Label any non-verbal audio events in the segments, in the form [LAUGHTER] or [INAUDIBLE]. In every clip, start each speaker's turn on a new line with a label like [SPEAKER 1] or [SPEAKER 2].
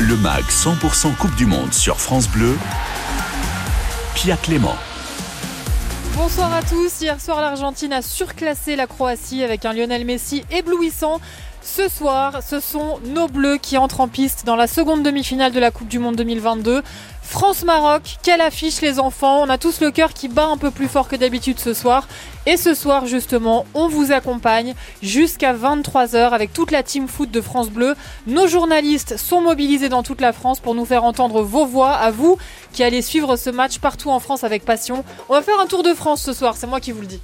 [SPEAKER 1] Le MAG 100% Coupe du Monde sur France Bleu. Pia Clément.
[SPEAKER 2] Bonsoir à tous. Hier soir, l'Argentine a surclassé la Croatie avec un Lionel Messi éblouissant. Ce soir, ce sont nos Bleus qui entrent en piste dans la seconde demi-finale de la Coupe du Monde 2022. France-Maroc, quelle affiche les enfants? On a tous le cœur qui bat un peu plus fort que d'habitude ce soir. Et ce soir justement, on vous accompagne jusqu'à 23h avec toute la team foot de France Bleu. Nos journalistes sont mobilisés dans toute la France pour nous faire entendre vos voix à vous qui allez suivre ce match partout en France avec passion. On va faire un tour de France ce soir, c'est moi qui vous le dis.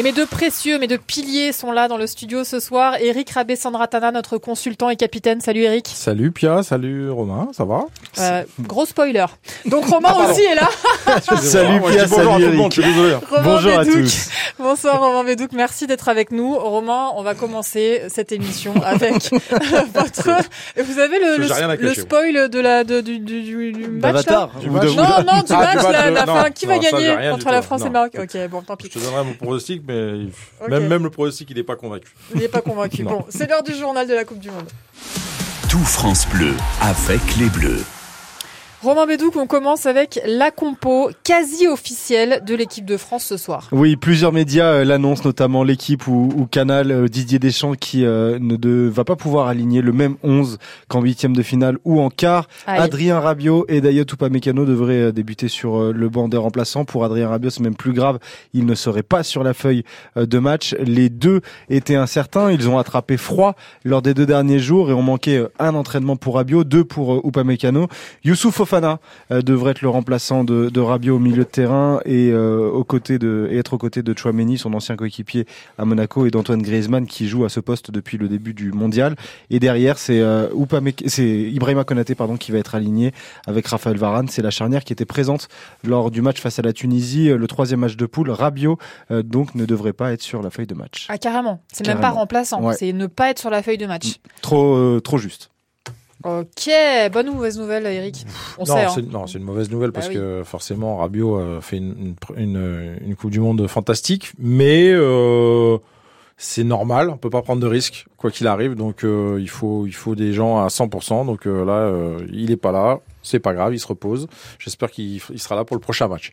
[SPEAKER 2] Et mes deux précieux, mes deux piliers sont là dans le studio ce soir. Eric Rabé-Sandratana, notre consultant et capitaine. Salut Eric.
[SPEAKER 3] Salut Pia, salut Romain, ça va?
[SPEAKER 2] Euh, Gros spoiler. Donc Romain [LAUGHS] ah, aussi est là. [LAUGHS]
[SPEAKER 3] salut Pia, salut Eric. je suis désolé.
[SPEAKER 2] Bonjour à tous. Bonsoir Romain Bédouc, merci d'être avec nous. Romain, on va commencer cette émission avec [LAUGHS] votre... Vous avez le, le, spoil de la, de, du, du, du match là
[SPEAKER 3] du
[SPEAKER 2] Non, non, du match, la, la fin. Qui va gagner entre la France et le Maroc? Ok, bon, tant pis.
[SPEAKER 3] Je te donnerai mon pronostic mais même, même le pronostic, il n'est pas convaincu.
[SPEAKER 2] Il n'est pas convaincu. [LAUGHS] bon, c'est l'heure du journal de la Coupe du Monde.
[SPEAKER 1] Tout France Bleu avec les Bleus.
[SPEAKER 2] Romain Bédouc, on commence avec la compo quasi officielle de l'équipe de France ce soir.
[SPEAKER 4] Oui, plusieurs médias euh, l'annoncent, notamment l'équipe ou, Canal, euh, Didier Deschamps qui euh, ne de, va pas pouvoir aligner le même 11 qu'en huitième de finale ou en quart. Adrien Rabiot et Dayot Upamecano devraient débuter sur le banc des remplaçants. Pour Adrien Rabiot, c'est même plus grave, il ne serait pas sur la feuille de match. Les deux étaient incertains, ils ont attrapé froid lors des deux derniers jours et ont manqué un entraînement pour Rabiot, deux pour Upamecano. Youssouf Fofana euh, devrait être le remplaçant de, de, Rabiot au milieu de terrain et, euh, aux côtés de, et être aux côtés de Chouameni, son ancien coéquipier à Monaco, et d'Antoine Griezmann qui joue à ce poste depuis le début du mondial. Et derrière, c'est euh, c'est Ibrahima Konaté pardon, qui va être aligné avec Raphaël Varane. C'est la charnière qui était présente lors du match face à la Tunisie, le troisième match de poule. Rabiot donc ne devrait pas être sur la feuille de match.
[SPEAKER 2] Ah carrément, c'est même pas remplaçant, c'est ne pas être sur la feuille de match.
[SPEAKER 4] Trop trop juste.
[SPEAKER 2] Ok, bonne ou mauvaise nouvelle, Eric?
[SPEAKER 3] On non, hein. non, c'est une mauvaise nouvelle parce bah que forcément, Rabiot a fait une, une, une, Coupe du Monde fantastique, mais euh, c'est normal, on peut pas prendre de risques quoi qu'il arrive, donc euh, il faut il faut des gens à 100%. Donc euh, là, euh, il est pas là, c'est pas grave, il se repose. J'espère qu'il sera là pour le prochain match.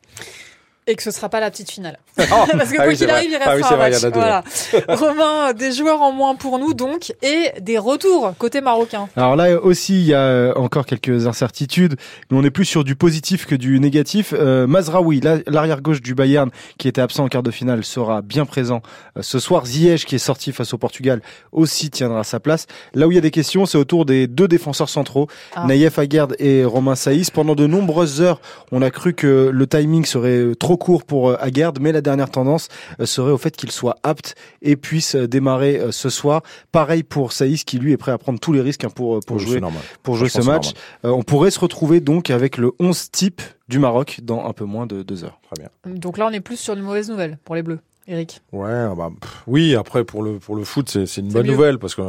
[SPEAKER 2] Et que ce sera pas la petite finale. [LAUGHS] Oh. [LAUGHS] Parce que ah quoi qu'il arrive, il restera ah oui, un match. Voilà. Romain, des joueurs en moins pour nous donc, et des retours côté marocain.
[SPEAKER 4] Alors là aussi, il y a euh, encore quelques incertitudes, mais on est plus sur du positif que du négatif. Euh, Mazraoui, l'arrière gauche du Bayern, qui était absent en quart de finale, sera bien présent euh, ce soir. Ziyech, qui est sorti face au Portugal, aussi tiendra sa place. Là où il y a des questions, c'est autour des deux défenseurs centraux, ah. Naïef Aguerd et Romain Saïs. Pendant de nombreuses heures, on a cru que le timing serait trop court pour euh, Aguerd, mais la dernière tendance euh, serait au fait qu'il soit apte et puisse euh, démarrer ce soir. Pareil pour Saïs qui lui est prêt à prendre tous les risques hein, pour pour jouer pour jouer ce match. on pourrait se retrouver donc avec le 11 type du Maroc dans un peu moins de deux heures.
[SPEAKER 3] Très bien.
[SPEAKER 2] Donc là, on est plus sur une mauvaise nouvelle pour les Bleus. Eric.
[SPEAKER 3] Ouais, ah bah, oui. Après pour le pour le foot, c'est une bonne nouvelle parce que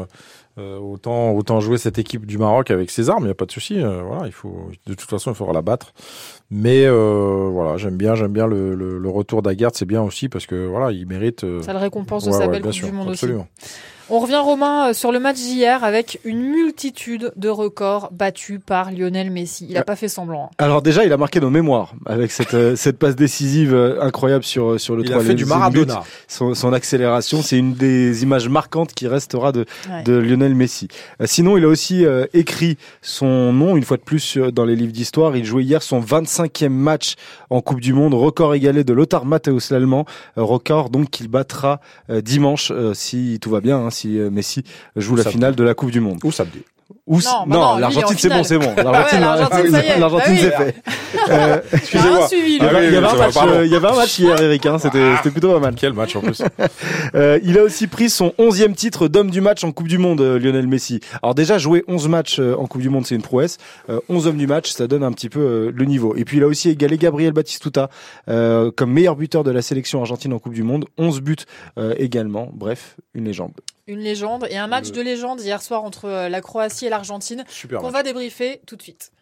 [SPEAKER 3] euh, autant autant jouer cette équipe du Maroc avec ses armes, il y a pas de souci. Euh, voilà, il faut de toute façon il faudra la battre. Mais euh, voilà, j'aime bien j'aime bien le, le, retour d'Aguerd, c'est bien aussi parce que voilà, il mérite.
[SPEAKER 2] Ça le récompense de sa belle coupe du monde absolument. aussi. On revient Romain euh, sur le match d'hier avec une multitude de records battus par Lionel Messi. Il n'a pas fait semblant. Hein.
[SPEAKER 4] Alors déjà, il a marqué nos mémoires avec cette, euh, cette passe décisive euh, incroyable sur, sur le
[SPEAKER 3] Il a fait du Maradona.
[SPEAKER 4] Son, son, accélération, c'est une des images marquantes qui restera de, de Lionel Messi. Sinon, il a aussi écrit son nom une fois de plus dans les livres d'histoire. Il jouait hier son 25e match en Coupe du Monde, record égalé de Lothar Matthäus l'Allemand, record donc qu'il battra dimanche si tout va bien. Hein, si euh, Messi joue la finale de la Coupe du Monde.
[SPEAKER 3] Ou samedi.
[SPEAKER 4] Ou non, non, l'Argentine c'est bon, c'est bon. L'Argentine,
[SPEAKER 2] l'Argentine
[SPEAKER 4] c'est fait. [LAUGHS] Euh, excusez-moi. Il y avait un match, euh, il y avait un match hier, [LAUGHS] Eric. Hein, c'était, ah. c'était plutôt pas mal.
[SPEAKER 3] Quel match en plus. [LAUGHS]
[SPEAKER 4] euh, il a aussi pris son onzième titre d'homme du match en Coupe du Monde, Lionel Messi. Alors déjà jouer 11 matchs en Coupe du Monde, c'est une prouesse. 11 hommes du match, ça donne un petit peu le niveau. Et puis il a aussi égalé Gabriel Batistuta comme meilleur buteur de la sélection argentine en Coupe du Monde. 11 buts également. Bref, une légende.
[SPEAKER 2] Une légende et un match de légende hier soir entre euh, la Croatie et l'Argentine qu'on va débriefer tout de suite.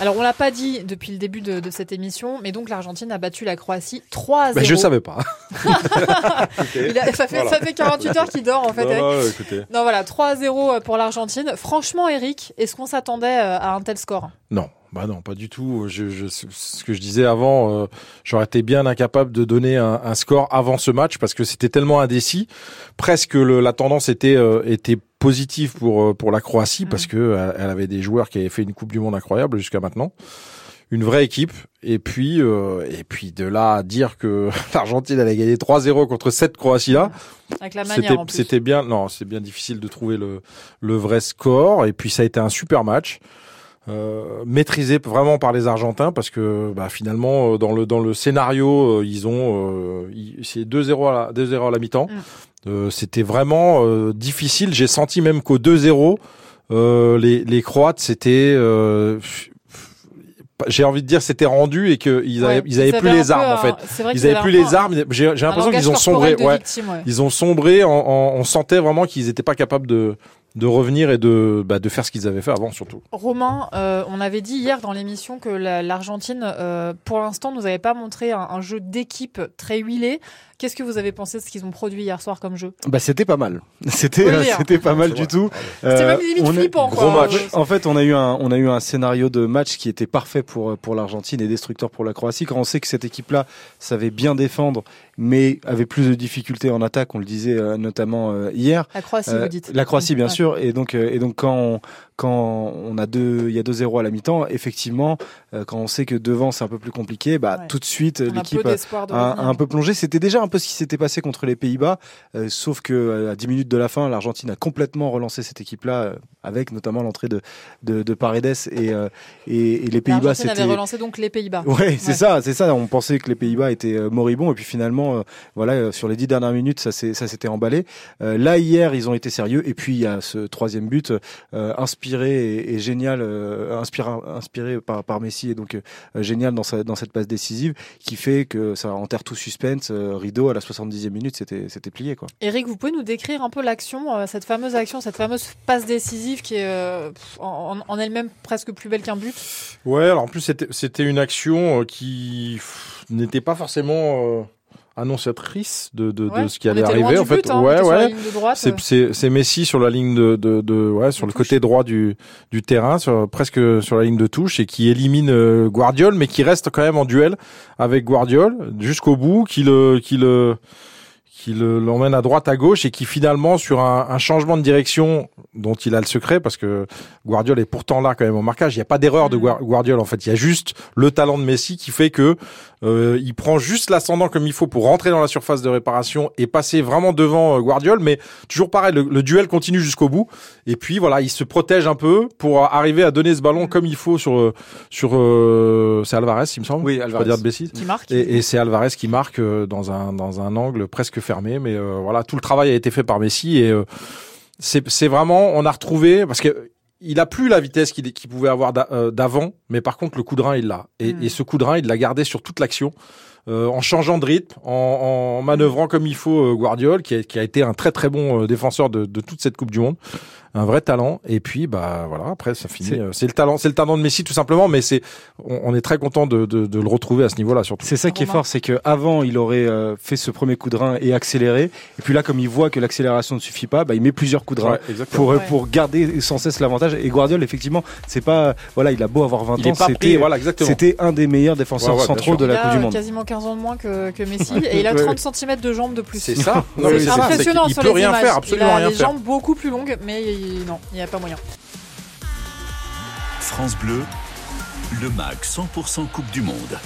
[SPEAKER 2] Alors, on l'a pas dit depuis le début de, cette émission, mais donc l'Argentine a battu la Croatie 3 à 0.
[SPEAKER 3] Je je savais pas. [LAUGHS]
[SPEAKER 2] ça, fait, 48 heures qu'il dort, en fait. Non, voilà, 3 à 0 pour l'Argentine. Franchement, Eric, est-ce qu'on s'attendait euh, à un tel score?
[SPEAKER 3] Non. Bah non, pas du tout. Je, ce que je disais avant, euh, j'aurais été bien incapable de donner un, score avant ce match parce que c'était tellement indécis. Presque la tendance était euh, était positive pour euh, pour la Croatie parce que elle avait des joueurs qui avaient fait une Coupe du Monde incroyable jusqu'à maintenant, une vraie équipe. Et puis et puis de là à dire que [LAUGHS] l'Argentine allait gagner 3-0 contre cette Croatie là,
[SPEAKER 2] c'était
[SPEAKER 3] c'était bien. Non, c'est bien difficile de trouver le le vrai score. Et puis ça a été un super match. Euh, maîtrisé vraiment par les Argentins parce que bah, finalement euh, dans le dans le scénario euh, ils ont c'est 2-0 à la 2-0 à la mi-temps. Mm. c'était vraiment difficile, j'ai senti même qu'au 2-0 les les Croates c'était j'ai envie de dire c'était rendu et qu'ils avaient ils avaient plus les armes en fait. Ils avaient plus les armes. J'ai l'impression qu'ils ont sombré. Ouais. Ils ont sombré. on sentait vraiment qu'ils n'étaient pas capables de de revenir et de, bah, de faire ce qu'ils avaient fait avant surtout.
[SPEAKER 2] Romain, euh, on avait dit hier dans l'émission que l'Argentine, euh, pour l'instant, nous avait pas montré un jeu d'équipe très huilé. Qu'est-ce que vous avez pensé de ce qu'ils ont produit hier soir comme jeu
[SPEAKER 4] Bah c'était pas mal. [LAUGHS] C'était euh, c'était pas mal du tout.
[SPEAKER 2] C'était même limite euh, flippant.
[SPEAKER 3] Gros match.
[SPEAKER 4] En fait, on a eu un on a eu un scénario de match qui était parfait pour pour l'Argentine et destructeur pour la Croatie. Quand on sait que cette équipe-là savait bien défendre, mais avait plus de difficultés en attaque, on le disait euh, notamment hier.
[SPEAKER 2] La Croatie, vous dites.
[SPEAKER 4] La Croatie, bien sûr. Et donc et donc quand on, quand on a deux, il y a 2-0 à la mi-temps, effectivement, euh, quand on sait que devant c'est un peu plus compliqué, bah tout de suite l'équipe a, un peu plongé. C'était déjà un peu ce qui s'était passé contre les Pays-Bas, euh, sauf que euh, à 10 minutes de la fin, l'Argentine a complètement relancé cette équipe-là, avec notamment l'entrée de, de, de, Paredes et, et, et, les Pays-Bas.
[SPEAKER 2] C'était avait relancé donc les Pays-Bas.
[SPEAKER 4] Ouais, c'est ça, c'est ça. On pensait que les Pays-Bas étaient moribonds et puis finalement, voilà, sur les dix dernières minutes, ça ça s'était emballé. là hier, ils ont été sérieux et puis il y a ce troisième but inspiré inspiré et, génial, euh, inspiré, inspiré par, par Messi et donc euh, génial dans, sa, dans cette passe décisive qui fait que ça enterre tout suspense. Euh, rideau à la 70e minute, c'était c'était plié quoi.
[SPEAKER 2] Eric, vous pouvez nous décrire un peu l'action, cette fameuse action, cette fameuse passe décisive qui est en, en elle-même presque plus belle qu'un but?
[SPEAKER 3] Ouais, alors en plus c'était c'était une action qui n'était pas forcément annonciatrice de, de, de ce qui allait arriver en fait.
[SPEAKER 2] hein,
[SPEAKER 3] ouais ouais.
[SPEAKER 2] c'est
[SPEAKER 3] c'est Messi sur la ligne de de, de ouais sur le côté droit du du terrain sur presque sur la ligne de touche et qui élimine euh, Guardiol mais qui reste quand même en duel avec Guardiol jusqu'au bout qui le qui le qui l'emmène à droite, à gauche et qui finalement, sur un, un, changement de direction dont il a le secret, parce que Guardiola est pourtant là quand même au marquage, il n'y a pas d'erreur de mm. Guardiola en fait, il y a juste le talent de Messi qui fait que euh, il prend juste l'ascendant comme il faut pour rentrer dans la surface de réparation et passer vraiment devant euh, Guardiola, mais toujours pareil, le, duel continue jusqu'au bout. Et puis voilà, il se protège un peu pour arriver à donner ce ballon comme il faut sur euh, sur euh, c'est Alvarez, il me semble.
[SPEAKER 4] Oui, Alvarez.
[SPEAKER 3] Dire de
[SPEAKER 2] Qui marque.
[SPEAKER 3] Et, et c'est Alvarez qui marque dans un dans un angle presque fermé, mais voilà, tout le travail a été fait par Messi et c'est vraiment on a retrouvé parce que il a plus la vitesse qu'il pouvait avoir euh, d'avant, mais par contre le coup de rein il l'a. Et, hmm. et, ce coup de rein il l'a gardé sur toute l'action. Euh, en changeant de rythme, en, en manœuvrant comme il faut euh, Guardiol, qui a, qui a, été un très très bon euh, défenseur de, de, toute cette Coupe du Monde, un vrai talent. Et puis bah voilà, après ça finit. C'est le talent, c'est le talent de Messi tout simplement, mais c'est on, est très content de, de, de, le retrouver à ce niveau-là surtout.
[SPEAKER 4] C'est ça qui est fort, c'est que avant il aurait fait ce premier coup de rein et accéléré, et puis là comme il voit que l'accélération ne suffit pas, bah, il met plusieurs coups de rein pour pour garder sans cesse l'avantage. Et Guardiol effectivement, c'est pas voilà, il a beau avoir 20 ans, c'était voilà, c'était un des meilleurs défenseurs centraux de la Coupe du Monde.
[SPEAKER 2] 15 ans de moins que, que Messi [LAUGHS] et il a 30 cm de jambes de plus.
[SPEAKER 3] C'est ça. [LAUGHS]
[SPEAKER 2] C'est impressionnant sur les images. Faire, absolument il a les jambes beaucoup plus longues, mais non, il n'y a pas moyen.
[SPEAKER 1] France Bleu, le mag 100% Coupe du Monde.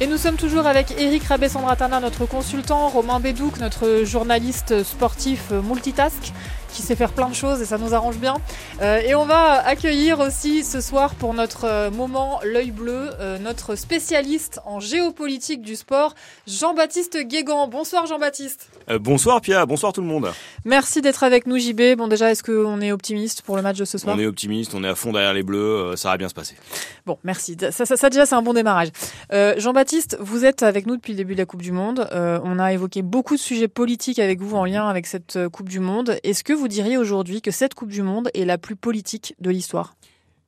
[SPEAKER 2] Et nous sommes toujours avec Eric Rabé-Sandratana, notre consultant, Romain Bédouc, notre journaliste sportif multitask qui sait faire plein de choses et ça nous arrange bien. Euh, et on va accueillir aussi ce soir pour notre euh, moment l'œil bleu, euh, notre spécialiste en géopolitique du sport, Jean-Baptiste Guégan. Bonsoir Jean-Baptiste.
[SPEAKER 5] bonsoir Pia, bonsoir tout le monde.
[SPEAKER 2] Merci d'être avec nous JB. Bon déjà, est-ce qu'on est optimiste pour le match de ce soir?
[SPEAKER 5] On est optimiste, on est à fond derrière les bleus, ça va bien se passer.
[SPEAKER 2] Bon, merci. Ça, ça, ça déjà c'est un bon démarrage. Jean-Baptiste, vous êtes avec nous depuis le début de la Coupe du Monde. on a évoqué beaucoup de sujets politiques avec vous en lien avec cette Coupe du Monde. Est-ce que vous diriez aujourd'hui que cette Coupe du Monde est la plus politique de l'histoire?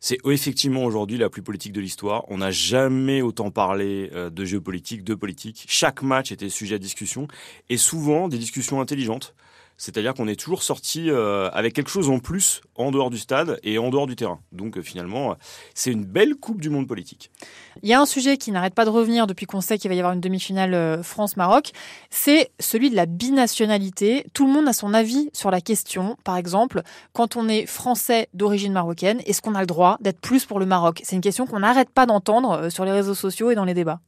[SPEAKER 5] C'est effectivement aujourd'hui la plus politique de l'histoire. On n'a jamais autant parlé euh, de géopolitique, de politique. Chaque match était sujet à discussion et souvent des discussions intelligentes. C'est-à-dire qu'on est toujours sorti euh, avec quelque chose en plus en dehors du stade et en dehors du terrain. Donc euh, finalement, c'est une belle Coupe du Monde politique.
[SPEAKER 2] Il y a un sujet qui n'arrête pas de revenir depuis qu'on sait qu'il va y avoir une demi-finale euh, France-Maroc, c'est celui de la binationalité. Tout le monde a son avis sur la question. Par exemple, quand on est français d'origine marocaine, est-ce qu'on a le droit d'être plus pour le Maroc? C'est une question qu'on n'arrête pas d'entendre sur les réseaux sociaux et dans les débats.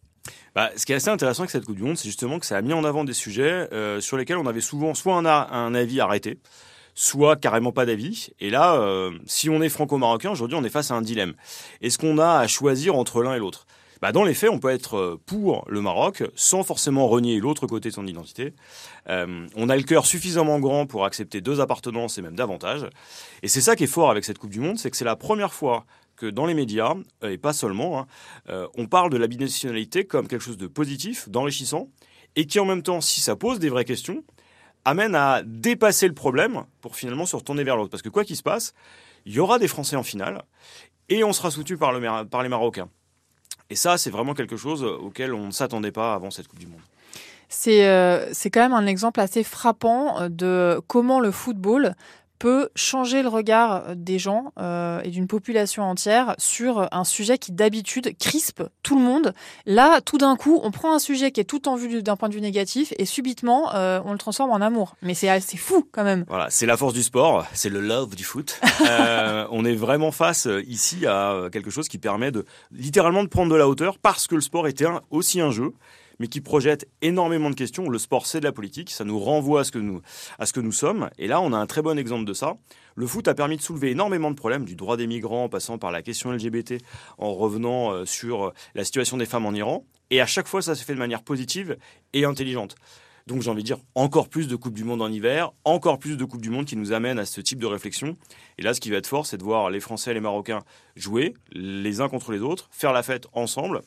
[SPEAKER 5] Bah, ce qui est assez intéressant avec cette Coupe du Monde, c'est justement que ça a mis en avant des sujets euh, sur lesquels on avait souvent soit un, avis arrêté, soit carrément pas d'avis. Et là, euh, si on est franco-marocain, aujourd'hui, on est face à un dilemme. Est-ce qu'on a à choisir entre l'un et l'autre? Bah, dans les faits, on peut être euh, pour le Maroc sans forcément renier l'autre côté de son identité. on a le cœur suffisamment grand pour accepter deux appartenances et même davantage. Et c'est ça qui est fort avec cette Coupe du Monde, c'est que c'est la première fois dans les médias, euh, et pas seulement, hein, euh, on parle de la binationalité comme quelque chose de positif, d'enrichissant, et qui en même temps, si ça pose des vraies questions, amène à dépasser le problème pour finalement se retourner vers l'autre. Parce que quoi qu'il se passe, il y aura des Français en finale, et on sera soutenu par, le, par les Marocains. Et ça, c'est vraiment quelque chose auquel on ne s'attendait pas avant cette Coupe du Monde.
[SPEAKER 2] C'est euh, quand même un exemple assez frappant de comment le football peut changer le regard euh, des gens euh, et d'une population entière sur un sujet qui d'habitude crispe tout le monde. Là, tout d'un coup, on prend un sujet qui est tout en vue d'un point de vue négatif et subitement, euh, on le transforme en amour. Mais c'est assez fou quand même.
[SPEAKER 5] Voilà, c'est la force du sport, c'est le love du foot. [LAUGHS] on est vraiment face ici à quelque chose qui permet de littéralement de prendre de la hauteur parce que le sport était aussi un jeu mais qui projette énormément de questions. Le sport, c'est de la politique, ça nous renvoie à ce, que nous, à ce que nous sommes. Et là, on a un très bon exemple de ça. Le foot a permis de soulever énormément de problèmes, du droit des migrants, en passant par la question LGBT, en revenant euh, sur euh, la situation des femmes en Iran. Et à chaque fois, ça se fait de manière positive et intelligente. Donc j'ai envie de dire encore plus de Coupe du Monde en hiver, encore plus de Coupe du Monde qui nous amènent à ce type de réflexion. Et là, ce qui va être fort, c'est de voir les Français et les Marocains jouer les uns contre les autres, faire la fête ensemble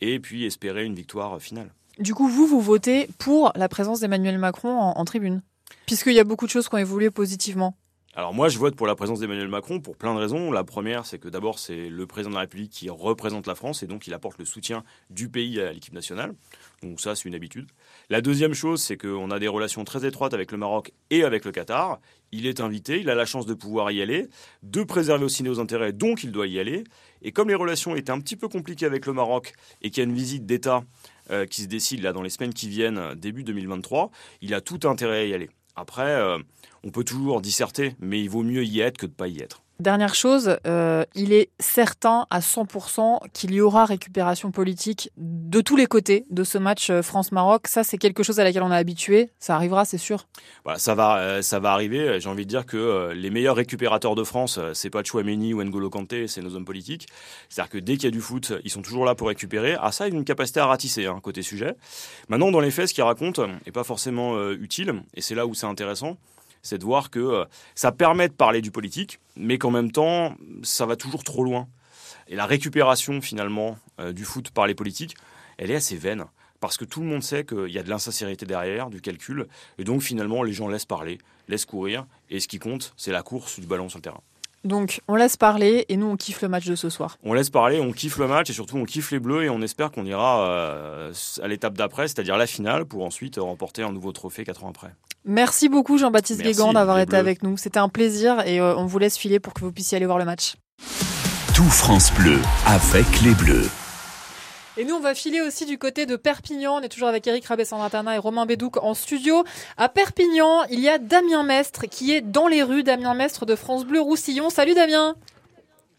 [SPEAKER 5] et puis espérer une victoire finale.
[SPEAKER 2] Du coup, vous, vous votez pour la présence d'Emmanuel Macron en, tribune, puisqu'il y a beaucoup de choses qui ont évolué positivement.
[SPEAKER 5] Alors moi, je vote pour la présence d'Emmanuel Macron pour plein de raisons. La première, c'est que d'abord, c'est le président de la République qui représente la France et donc il apporte le soutien du pays à l'équipe nationale. Donc ça, c'est une habitude. La deuxième chose, c'est qu'on a des relations très étroites avec le Maroc et avec le Qatar. Il est invité, il a la chance de pouvoir y aller, de préserver aussi nos intérêts, donc il doit y aller. Et comme les relations étaient un petit peu compliquées avec le Maroc et qu'il y a une visite d'État euh, qui se décide là dans les semaines qui viennent, début 2023, il a tout intérêt à y aller. Après, euh, on peut toujours disserter, mais il vaut mieux y être que de ne pas y être.
[SPEAKER 2] Dernière chose, euh, il est certain à 100% qu'il y aura récupération politique de tous les côtés de ce match euh, France-Maroc. Ça, c'est quelque chose à laquelle on est habitué. Ça arrivera, c'est sûr.
[SPEAKER 5] Voilà, ça va, ça va arriver. J'ai envie de dire que les meilleurs récupérateurs de France, c'est pas Chouameni ou N'Golo Kanté, c'est nos hommes politiques. C'est-à-dire que dès qu'il y a du foot, ils sont toujours là pour récupérer. Ah, ça, a une capacité à ratisser hein, côté sujet. Maintenant, dans les faits, ce qu'ils racontent n'est pas forcément utile, et c'est là où c'est intéressant c'est de voir que euh, ça permet de parler du politique, mais qu'en même temps, ça va toujours trop loin. Et la récupération finalement euh, du foot par les politiques, elle est assez vaine. Parce que tout le monde sait qu'il y a de l'insincérité derrière, du calcul. Et donc finalement, les gens laissent parler, laissent courir. Et ce qui compte, c'est la course du ballon sur le terrain.
[SPEAKER 2] Donc on laisse parler et nous on kiffe le match de ce soir.
[SPEAKER 5] On laisse parler, on kiffe le match et surtout on kiffe les Bleus et on espère qu'on ira euh, à l'étape d'après, c'est-à-dire la finale, pour ensuite remporter un nouveau trophée 4 ans après.
[SPEAKER 2] Merci beaucoup Jean-Baptiste Guégan d'avoir été avec nous. C'était un plaisir et euh, on vous laisse filer pour que vous puissiez aller voir le match.
[SPEAKER 1] Tout France Bleu avec les Bleus.
[SPEAKER 2] Et nous, on va filer aussi du côté de Perpignan. On est toujours avec Eric Rabessandratana et Romain Bédouc en studio. À Perpignan, il y a Damien Mestre qui est dans les rues. Damien Mestre de France Bleu Roussillon. Salut Damien.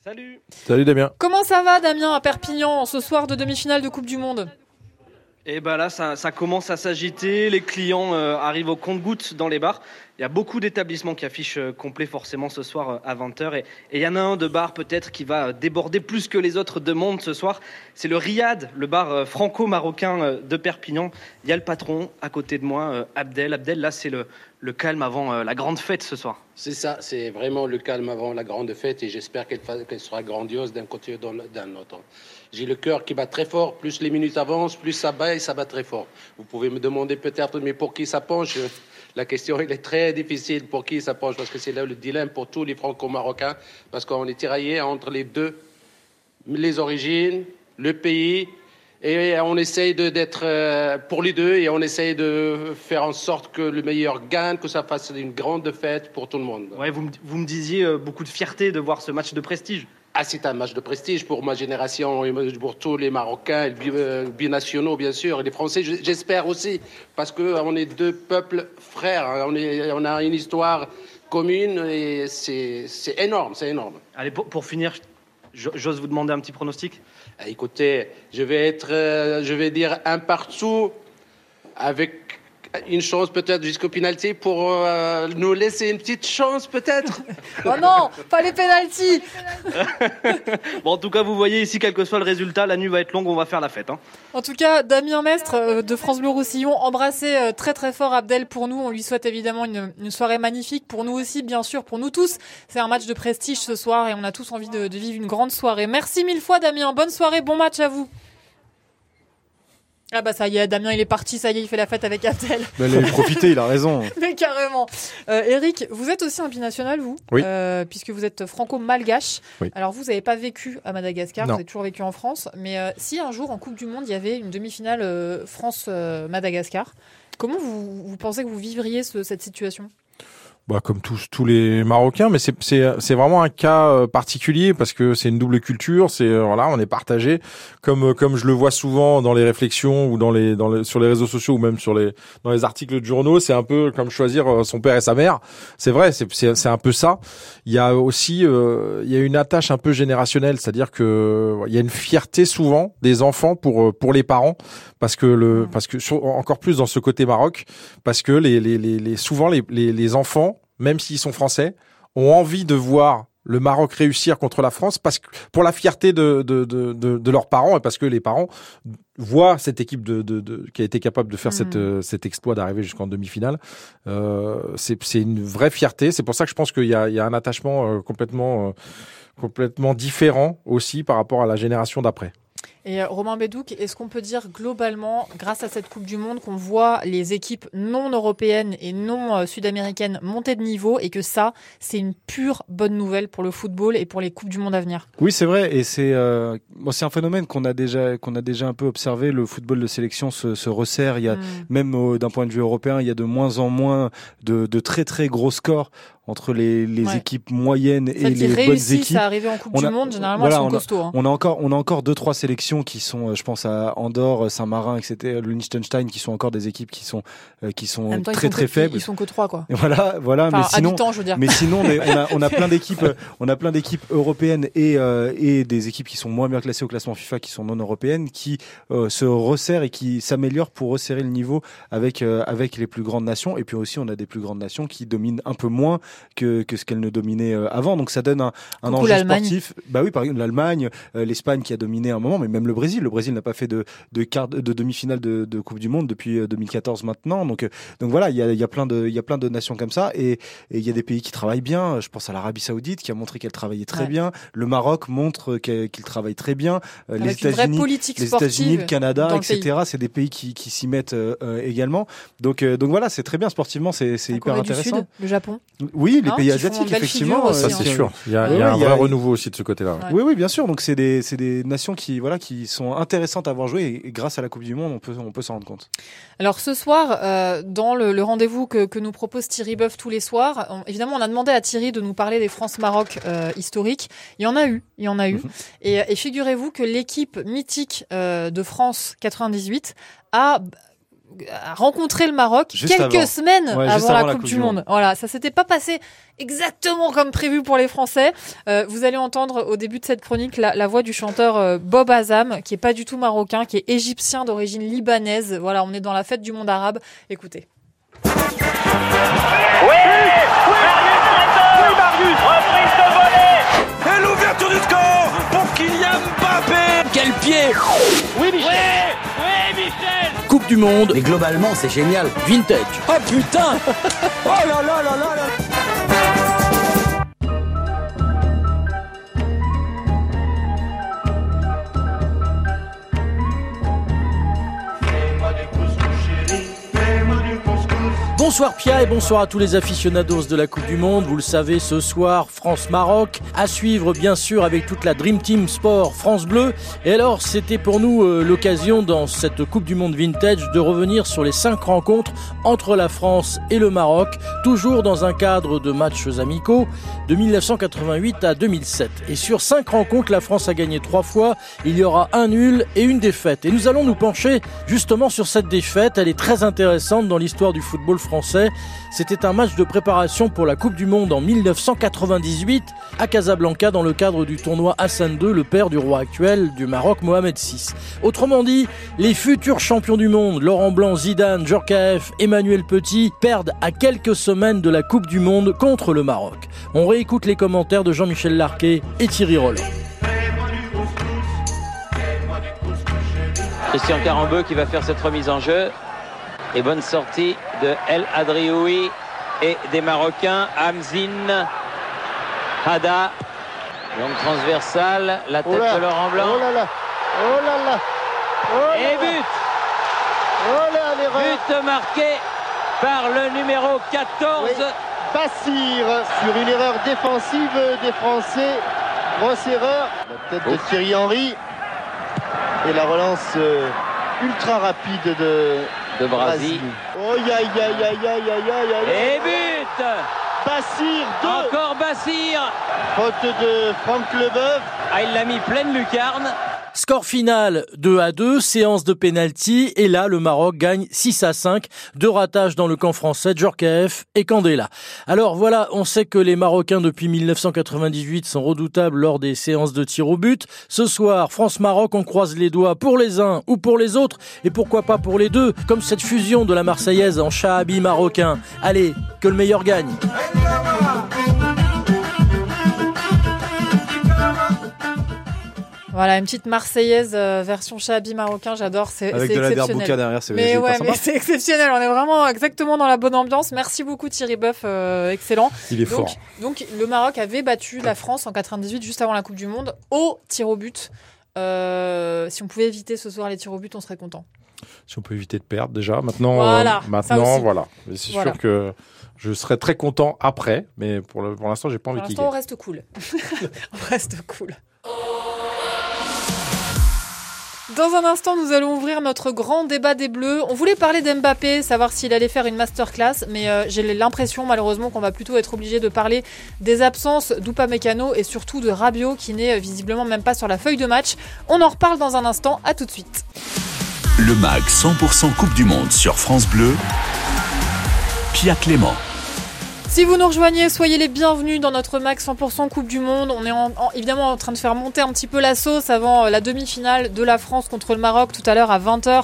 [SPEAKER 6] Salut.
[SPEAKER 3] Salut Damien.
[SPEAKER 2] Comment ça va Damien à Perpignan ce soir de demi-finale de Coupe du Monde?
[SPEAKER 6] Et eh ben là, ça, commence à s'agiter. Les clients euh, arrivent au compte-gouttes dans les bars. Il y a beaucoup d'établissements qui affichent euh, complet forcément ce soir euh, à 20h. Et il y en a un de bar peut-être qui va déborder plus que les autres de monde ce soir. C'est le Riad, le bar franco-marocain de Perpignan. Il y a le patron à côté de moi, Abdel. Abdel, là, c'est le, le calme avant la grande fête ce soir.
[SPEAKER 7] C'est ça, c'est vraiment le calme avant la grande fête. Et j'espère qu'elle sera grandiose d'un côté ou d'un autre. J'ai le cœur qui bat très fort. Plus les minutes avancent, plus ça bat et ça bat très fort. Vous pouvez me demander peut-être, mais pour qui ça penche? La question est très difficile pour qui s'approche parce que c'est là le dilemme pour tous les franco-marocains parce qu'on est tiraillé entre les deux, les origines, le pays et on essaye d'être euh, pour les deux et on essaye de faire en sorte que le meilleur gagne, que ça fasse une grande fête pour tout le monde.
[SPEAKER 6] Ouais, vous, vous me disiez euh, beaucoup de fierté de voir ce match de prestige.
[SPEAKER 7] Ah, c'est un match de prestige pour ma génération pour tous les Marocains, euh, binationaux bien sûr, et les Français, j'espère aussi, parce qu'on est deux peuples frères, hein. on, est, on a une histoire commune et c'est énorme, c'est énorme.
[SPEAKER 6] Allez, pour, pour finir, j'ose vous demander un petit pronostic?
[SPEAKER 7] Ah, Écoutez, je vais être, euh, je vais dire un partout avec une chance peut-être jusqu'au penalty pour euh, nous laisser une petite chance peut-être. [LAUGHS]
[SPEAKER 2] oh non, pas les pénalties. [LAUGHS]
[SPEAKER 6] bon, en tout cas, vous voyez ici, quel que soit le résultat, la nuit va être longue, on va faire la fête. Hein.
[SPEAKER 2] En tout cas, Damien Mestre euh, de France Bleu Roussillon, embrassez euh, très très fort Abdel pour nous. On lui souhaite évidemment une, une, soirée magnifique pour nous aussi, bien sûr, pour nous tous. C'est un match de prestige ce soir et on a tous envie de, de vivre une grande soirée. Merci mille fois Damien, bonne soirée, bon match à vous. Ah bah ça y est, Damien il est parti, ça y est, il fait la fête avec Abdel. [LAUGHS]
[SPEAKER 4] Mais il a profité, il a raison. [LAUGHS]
[SPEAKER 2] Mais carrément. Euh, Eric, vous êtes aussi un binational, vous
[SPEAKER 3] Oui.
[SPEAKER 2] Euh, puisque vous êtes franco-malgache.
[SPEAKER 3] Oui.
[SPEAKER 2] Alors vous n'avez pas vécu à Madagascar, vous avez toujours vécu en France. Mais euh, si un jour en Coupe du Monde il y avait une demi-finale France-Madagascar, comment vous, vous, pensez que vous vivriez ce, cette situation?
[SPEAKER 3] Bah, comme tous tous les Marocains, mais c'est c'est c'est vraiment un cas euh, particulier parce que c'est une double culture. C'est euh, voilà, on est partagé comme euh, comme je le vois souvent dans les réflexions ou dans les dans les, sur les réseaux sociaux ou même sur les dans les articles de journaux. C'est un peu comme choisir son père et sa mère. C'est vrai, c'est c'est un peu ça. Il y a aussi il y a une attache un peu générationnelle, c'est-à-dire que il y a une fierté souvent des enfants pour pour les parents parce que le parce que sur, encore plus dans ce côté Maroc parce que les les les, les souvent les, les les enfants même s'ils sont français, ont envie de voir le Maroc réussir contre la France parce que pour la fierté de, de, de, de, leurs parents et parce que les parents voient cette équipe de, de, de qui a été capable de faire mmh. cette, euh, cet exploit d'arriver jusqu'en demi-finale. Euh, c'est une vraie fierté. C'est pour ça que je pense qu'il y a, il y a un attachement euh, complètement, euh, complètement différent aussi par rapport à la génération d'après.
[SPEAKER 2] Et euh, Romain Bédouc, est-ce qu'on peut dire globalement, grâce à cette Coupe du Monde, qu'on voit les équipes non européennes et non euh, sud-américaines monter de niveau et que ça, c'est une pure bonne nouvelle pour le football et pour les Coupes du Monde à venir?
[SPEAKER 4] Oui, c'est vrai. Et c'est euh, bon, c'est un phénomène qu'on a, déjà, qu'on a déjà un peu observé. Le football de sélection se, se resserre. Il y a, mm. Même euh, d'un point de vue européen, il y a de moins en moins de, de très très gros scores entre les, les ouais. équipes moyennes et les bonnes équipes.
[SPEAKER 2] à arriver en Coupe on du Monde, généralement, voilà, sont
[SPEAKER 4] on a,
[SPEAKER 2] costauds. Hein.
[SPEAKER 4] On a encore, on a encore deux trois sélections qui sont, euh, je pense à Andorre, Saint-Marin, etc., le Liechtenstein, qui sont encore des équipes qui sont, euh, qui sont temps, très très
[SPEAKER 2] que,
[SPEAKER 4] faibles.
[SPEAKER 2] Ils sont que trois, quoi.
[SPEAKER 4] Et voilà, voilà.
[SPEAKER 2] Enfin,
[SPEAKER 4] mais sinon,
[SPEAKER 2] habitants, je veux dire.
[SPEAKER 4] mais sinon, mais on a, on a [LAUGHS] plein d'équipes, on a plein d'équipes européennes et euh, et des équipes qui sont moins bien classées au classement FIFA, qui sont non européennes, qui euh, se resserrent et qui s'améliorent pour resserrer le niveau avec euh, avec les plus grandes nations. Et puis aussi, on a des plus grandes nations qui dominent un peu moins que que ce qu'elles ne dominaient euh, avant. Donc ça donne un, un enjeu sportif. Bah oui, par exemple l'Allemagne, euh, l'Espagne qui a dominé un moment, mais même le Brésil. Le Brésil n'a pas fait de de quart de demi-finale de, de, Coupe du Monde depuis 2014 euh, maintenant. Donc donc voilà, il y a y a plein de il y a plein de nations comme ça et il y a des pays qui travaillent bien. Je pense à l'Arabie Saoudite qui a montré qu'elle travaillait très ouais. bien. Le Maroc montre qu'il qu travaille très bien.
[SPEAKER 2] Avec
[SPEAKER 4] les États-Unis,
[SPEAKER 2] les
[SPEAKER 4] États-Unis, le Canada, etc. C'est des pays qui, qui s'y mettent euh, également. Donc donc voilà, c'est très bien sportivement, c'est hyper intéressant.
[SPEAKER 2] Sud, le Japon.
[SPEAKER 4] Oui, les hein, pays asiatiques effectivement.
[SPEAKER 3] Ça c'est sûr. Il y a, il y a un vrai renouveau aussi de ce côté-là.
[SPEAKER 2] Ouais.
[SPEAKER 4] Oui, oui, bien sûr. Donc c'est des, c'est des nations qui, voilà, qui sont intéressantes à avoir joué et grâce à la Coupe du Monde, on peut, on peut s'en rendre compte.
[SPEAKER 2] Alors ce soir, euh, dans le, le rendez-vous que, que, nous propose Thierry Boeuf tous les soirs, on, évidemment, on a demandé à Thierry de nous parler des France-Maroc euh, historiques. Il y en a eu, il y en a eu.
[SPEAKER 4] Mhm.
[SPEAKER 2] Et, et figurez-vous que l'équipe mythique euh, de France 98 a a rencontré le Maroc
[SPEAKER 4] juste
[SPEAKER 2] quelques
[SPEAKER 4] avant.
[SPEAKER 2] semaines
[SPEAKER 4] Ouais,
[SPEAKER 2] avant, la
[SPEAKER 4] avant
[SPEAKER 2] Coupe du Monde. Voilà, ça s'était pas passé exactement comme prévu pour les Français. Euh, vous allez entendre au début de cette chronique la, la voix du chanteur euh, Bob Azam, qui est pas du tout marocain, qui est égyptien d'origine libanaise. Voilà, on est dans la fête du monde arabe. Écoutez.
[SPEAKER 8] Oui, oui, oui, Marius, reprise de volée.
[SPEAKER 9] Et l'ouverture du score pour Kylian Mbappé.
[SPEAKER 10] Quel pied
[SPEAKER 8] Oui, Michel. Oui, oui, Michel.
[SPEAKER 10] Coupe du Monde. Mais globalement, c'est génial. Vintage. Oh putain [LAUGHS]
[SPEAKER 9] Oh là là là là là
[SPEAKER 11] Bonsoir Pia et bonsoir à tous les aficionados de la Coupe du Monde. Vous le savez, ce soir, France-Maroc, à suivre bien sûr avec toute la Dream Team Sport France Bleu. Et alors, c'était pour nous euh, l'occasion dans cette Coupe du Monde Vintage de revenir sur les cinq rencontres entre la France et le Maroc, toujours dans un cadre de matchs amicaux de 1988 à 2007. Et sur cinq rencontres, la France a gagné trois fois. Il y aura un nul et une défaite. Et nous allons nous pencher justement sur cette défaite. Elle est très intéressante dans l'histoire du football français c'était un match de préparation pour la Coupe du Monde en 1998 à Casablanca dans le cadre du tournoi Hassan II, le père du roi actuel du Maroc, Mohamed VI. Autrement dit, les futurs champions du monde, Laurent Blanc, Zidane, Djorkaeff, Emmanuel Petit, perdent à quelques semaines de la Coupe du Monde contre le Maroc. On réécoute les commentaires de Jean-Michel Larquet et Thierry Roland.
[SPEAKER 12] Christian Carambeu qui va faire cette remise en jeu. Et bonne sortie de El Adrioui et des Marocains. Hamzin, Hada. Longue transversale, la tête de Laurent Blanc.
[SPEAKER 13] Oh là là Oh là là
[SPEAKER 12] oh Et but
[SPEAKER 13] Oh là,
[SPEAKER 12] But marqué par le numéro 14.
[SPEAKER 13] Bassir sur une erreur défensive des Français. Grosse erreur. La tête de Thierry Henry. Et la relance euh, ultra rapide de,
[SPEAKER 12] de Brasil.
[SPEAKER 13] Oh.
[SPEAKER 12] Et but
[SPEAKER 13] Bassir, deux.
[SPEAKER 12] Encore Bassir
[SPEAKER 13] Faute de Franck Leboeuf.
[SPEAKER 12] Ah, il l'a mis pleine lucarne.
[SPEAKER 11] Score final 2 à 2, séance de pénalty et là le Maroc gagne 6 à 5, deux ratages dans le camp français, Djorkaeff et Candela. Alors voilà, on sait que les Marocains depuis 1998 sont redoutables lors des séances de tir au but. Ce soir, France-Maroc, on croise les doigts pour les uns ou pour les autres et pourquoi pas pour les deux, comme cette fusion de la Marseillaise en Shahabi marocain. Allez, que le meilleur gagne.
[SPEAKER 2] Voilà, une petite Marseillaise euh, version Chabi marocain, j'adore. C'est
[SPEAKER 4] Avec de la derrière, c'est
[SPEAKER 2] Mais ouais, mais [LAUGHS] c'est exceptionnel. On est vraiment exactement dans la bonne ambiance. Merci beaucoup Thierry Boeuf, euh, excellent.
[SPEAKER 3] Il est
[SPEAKER 2] donc,
[SPEAKER 3] fort.
[SPEAKER 2] Donc le Maroc avait battu la France en 98, juste avant la Coupe du Monde, au tir au but. Euh, si on pouvait éviter ce soir les tirs au but, on serait content.
[SPEAKER 3] Si on peut éviter de perdre déjà. Maintenant,
[SPEAKER 2] voilà,
[SPEAKER 3] maintenant, voilà. C'est sûr que je serais très content après, mais pour l'instant, j'ai pas envie
[SPEAKER 2] gagne. Pour l'instant, on reste cool. [LAUGHS] on reste cool. Dans un instant, nous allons ouvrir notre grand débat des Bleus. On voulait parler d'Mbappé, savoir s'il allait faire une masterclass, mais euh, j'ai l'impression malheureusement qu'on va plutôt être obligé de parler des absences d'Upamecano et surtout de Rabiot qui n'est euh, visiblement même pas sur la feuille de match. On en reparle dans un instant, à tout de suite.
[SPEAKER 1] Le MAG 100% Coupe du Monde sur France Bleu, Pia Clément.
[SPEAKER 2] Si vous nous rejoignez, soyez les bienvenus dans notre max 100% Coupe du Monde. On est évidemment en train de faire monter un petit peu la sauce avant euh, la demi-finale de la France contre le Maroc tout à l'heure à 20h.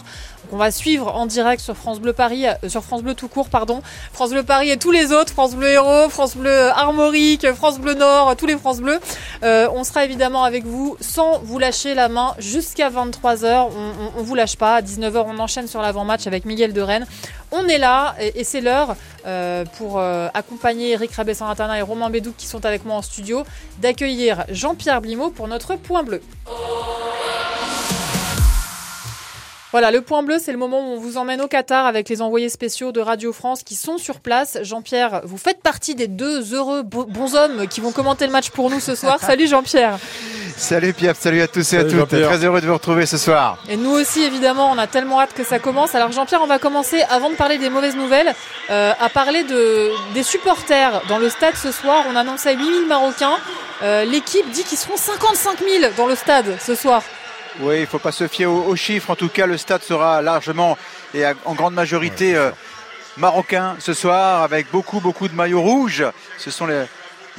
[SPEAKER 2] On va suivre en direct sur France Bleu Paris, euh, sur France Bleu tout court, pardon. France Bleu Paris et tous les autres, France Bleu Héros, France Bleu Armorique, France Bleu Nord, tous les France Bleu. Euh, on sera évidemment avec vous sans vous lâcher la main jusqu'à 23h. On, on, vous lâche pas. À 19h, on enchaîne sur l'avant-match avec Miguel de Rennes. On est là et, c'est l'heure euh, pour euh, accompagner Eric Rabessan-Ratana et Romain Bédou qui sont avec moi en studio d'accueillir Jean-Pierre Blimaud pour notre point bleu. Voilà, le point bleu, c'est le moment où on vous emmène au Qatar avec les envoyés spéciaux de Radio France qui sont sur place. Jean-Pierre, vous faites partie des deux heureux bons hommes qui vont commenter le match pour nous ce soir. Salut Jean-Pierre.
[SPEAKER 14] Salut Pierre, salut à tous et à toutes. Très heureux de vous retrouver ce soir.
[SPEAKER 2] Et nous aussi, évidemment, on a tellement hâte que ça commence. Alors Jean-Pierre, on va commencer, avant de parler des mauvaises nouvelles, euh, à parler de, des supporters dans le stade ce soir. On annonçait 8000 Marocains. Euh, l'équipe dit qu'ils seront 55 000 dans le stade ce soir.
[SPEAKER 14] Oui, il ne faut pas se fier aux, chiffres. En tout cas, le stade sera largement et en grande majorité euh, marocain ce soir, avec beaucoup, beaucoup de maillots rouges. Ce sont les,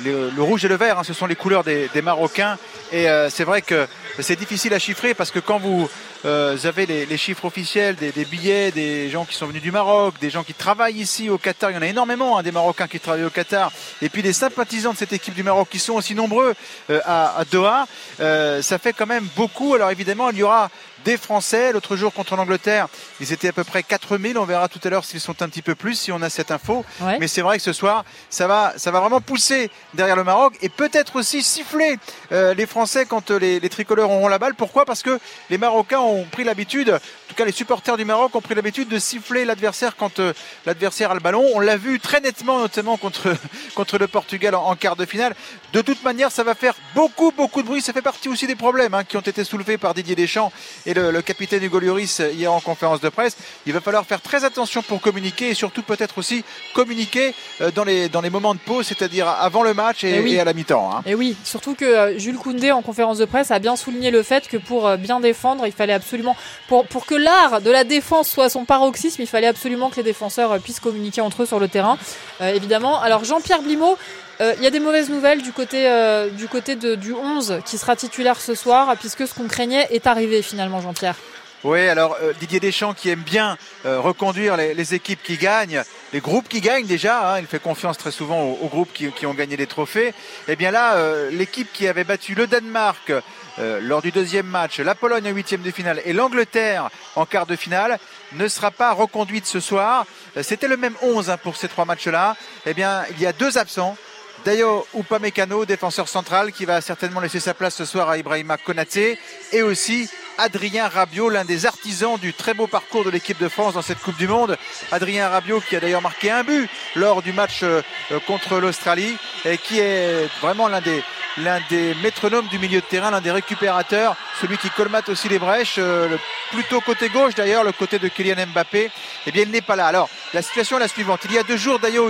[SPEAKER 14] le rouge et le vert, hein, ce sont les couleurs des, Marocains. Et euh, c'est vrai que c'est difficile à chiffrer parce que quand vous euh, avez les, chiffres officiels des, billets, des gens qui sont venus du Maroc, des gens qui travaillent ici au Qatar, il y en a énormément, hein, des Marocains qui travaillent au Qatar, et puis des sympathisants de cette équipe du Maroc qui sont aussi nombreux à, à, Doha, ça fait quand même beaucoup. Alors évidemment, il y aura des Français. L'autre jour contre l'Angleterre, ils étaient à peu près 4000. On verra tout à l'heure s'ils sont un petit peu plus, si on a cette info. Mais c'est vrai que ce soir, ça va, ça va vraiment pousser derrière le Maroc et peut-être aussi siffler euh, les Français quand euh, les, tricolores auront la balle. Pourquoi? Parce que les Marocains ont pris l'habitude tout cas les supporters du Maroc ont pris l'habitude de siffler l'adversaire quand euh, l'adversaire a le ballon. On l'a vu très nettement, notamment contre, [LAUGHS] contre le Portugal en, quart de finale. De toute manière, ça va faire beaucoup, beaucoup de bruit. Ça fait partie aussi des problèmes hein, qui ont été soulevés par Didier Deschamps et le, capitaine Hugo Lloris hier en conférence de presse. Il va falloir faire très attention pour communiquer et surtout peut-être aussi communiquer euh, dans les, dans les moments de pause, c'est-à-dire avant le match et,
[SPEAKER 2] eh
[SPEAKER 14] à la mi-temps. Hein.
[SPEAKER 2] Et oui, surtout que euh, Jules Koundé en conférence de presse a bien souligné le fait que pour bien défendre, il fallait absolument, pour, pour que l'art de la défense soit son paroxysme, il fallait absolument que les défenseurs puissent communiquer entre eux sur le terrain, euh, évidemment. Alors Jean-Pierre Blimaud, euh, il y a des mauvaises nouvelles du côté, euh, du, côté de, du 11 qui sera titulaire ce soir, puisque ce qu'on craignait est arrivé finalement, Jean-Pierre.
[SPEAKER 14] Oui, alors Didier Deschamps qui aime bien reconduire les, équipes qui gagnent, les groupes qui gagnent déjà, hein, il fait confiance très souvent aux, groupes qui, qui, ont gagné des trophées. Et eh bien là, l'équipe qui avait battu le Danemark euh, lors du deuxième match, la Pologne en huitième de finale et l'Angleterre en quart de finale ne sera pas reconduite ce soir. Euh, c'était le même 11 hein, pour ces trois matchs-là. Eh bien, il y a deux absents. Dayo Upamecano, défenseur central, qui va certainement laisser sa place ce soir à Ibrahima Konaté, et aussi Adrien Rabiot, l'un des artisans du très beau parcours de l'équipe de France dans cette Coupe du Monde. Adrien Rabiot qui a d'ailleurs marqué un but lors du match euh, contre l'Australie et qui est vraiment l'un des, l'un des métronomes du milieu de terrain, l'un des récupérateurs, celui qui colmate aussi les brèches, euh, plutôt côté gauche d'ailleurs, le côté de Kylian Mbappé, eh bien il n'est pas là. Alors la situation est la suivante. Il y a deux jours, d'ailleurs,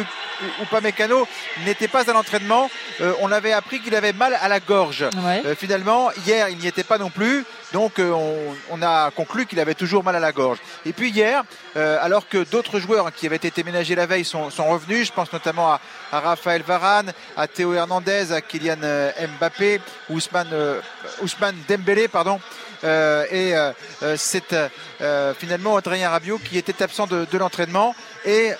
[SPEAKER 14] Upamecano n'était pas à l'entraînement. Euh, on avait appris qu'il avait mal à la gorge. Euh, finalement, hier, il n'y était pas non plus. Donc, on, a conclu qu'il avait toujours mal à la gorge. Et puis hier, alors que d'autres joueurs qui avaient été ménagés la veille sont, revenus, je pense notamment à, Raphaël Varane, à Théo Hernandez, à Kylian Mbappé, Ousmane, euh, Ousmane Dembélé, pardon. Euh, et euh, c'est finalement Adrien Rabiot qui était absent de, l'entraînement et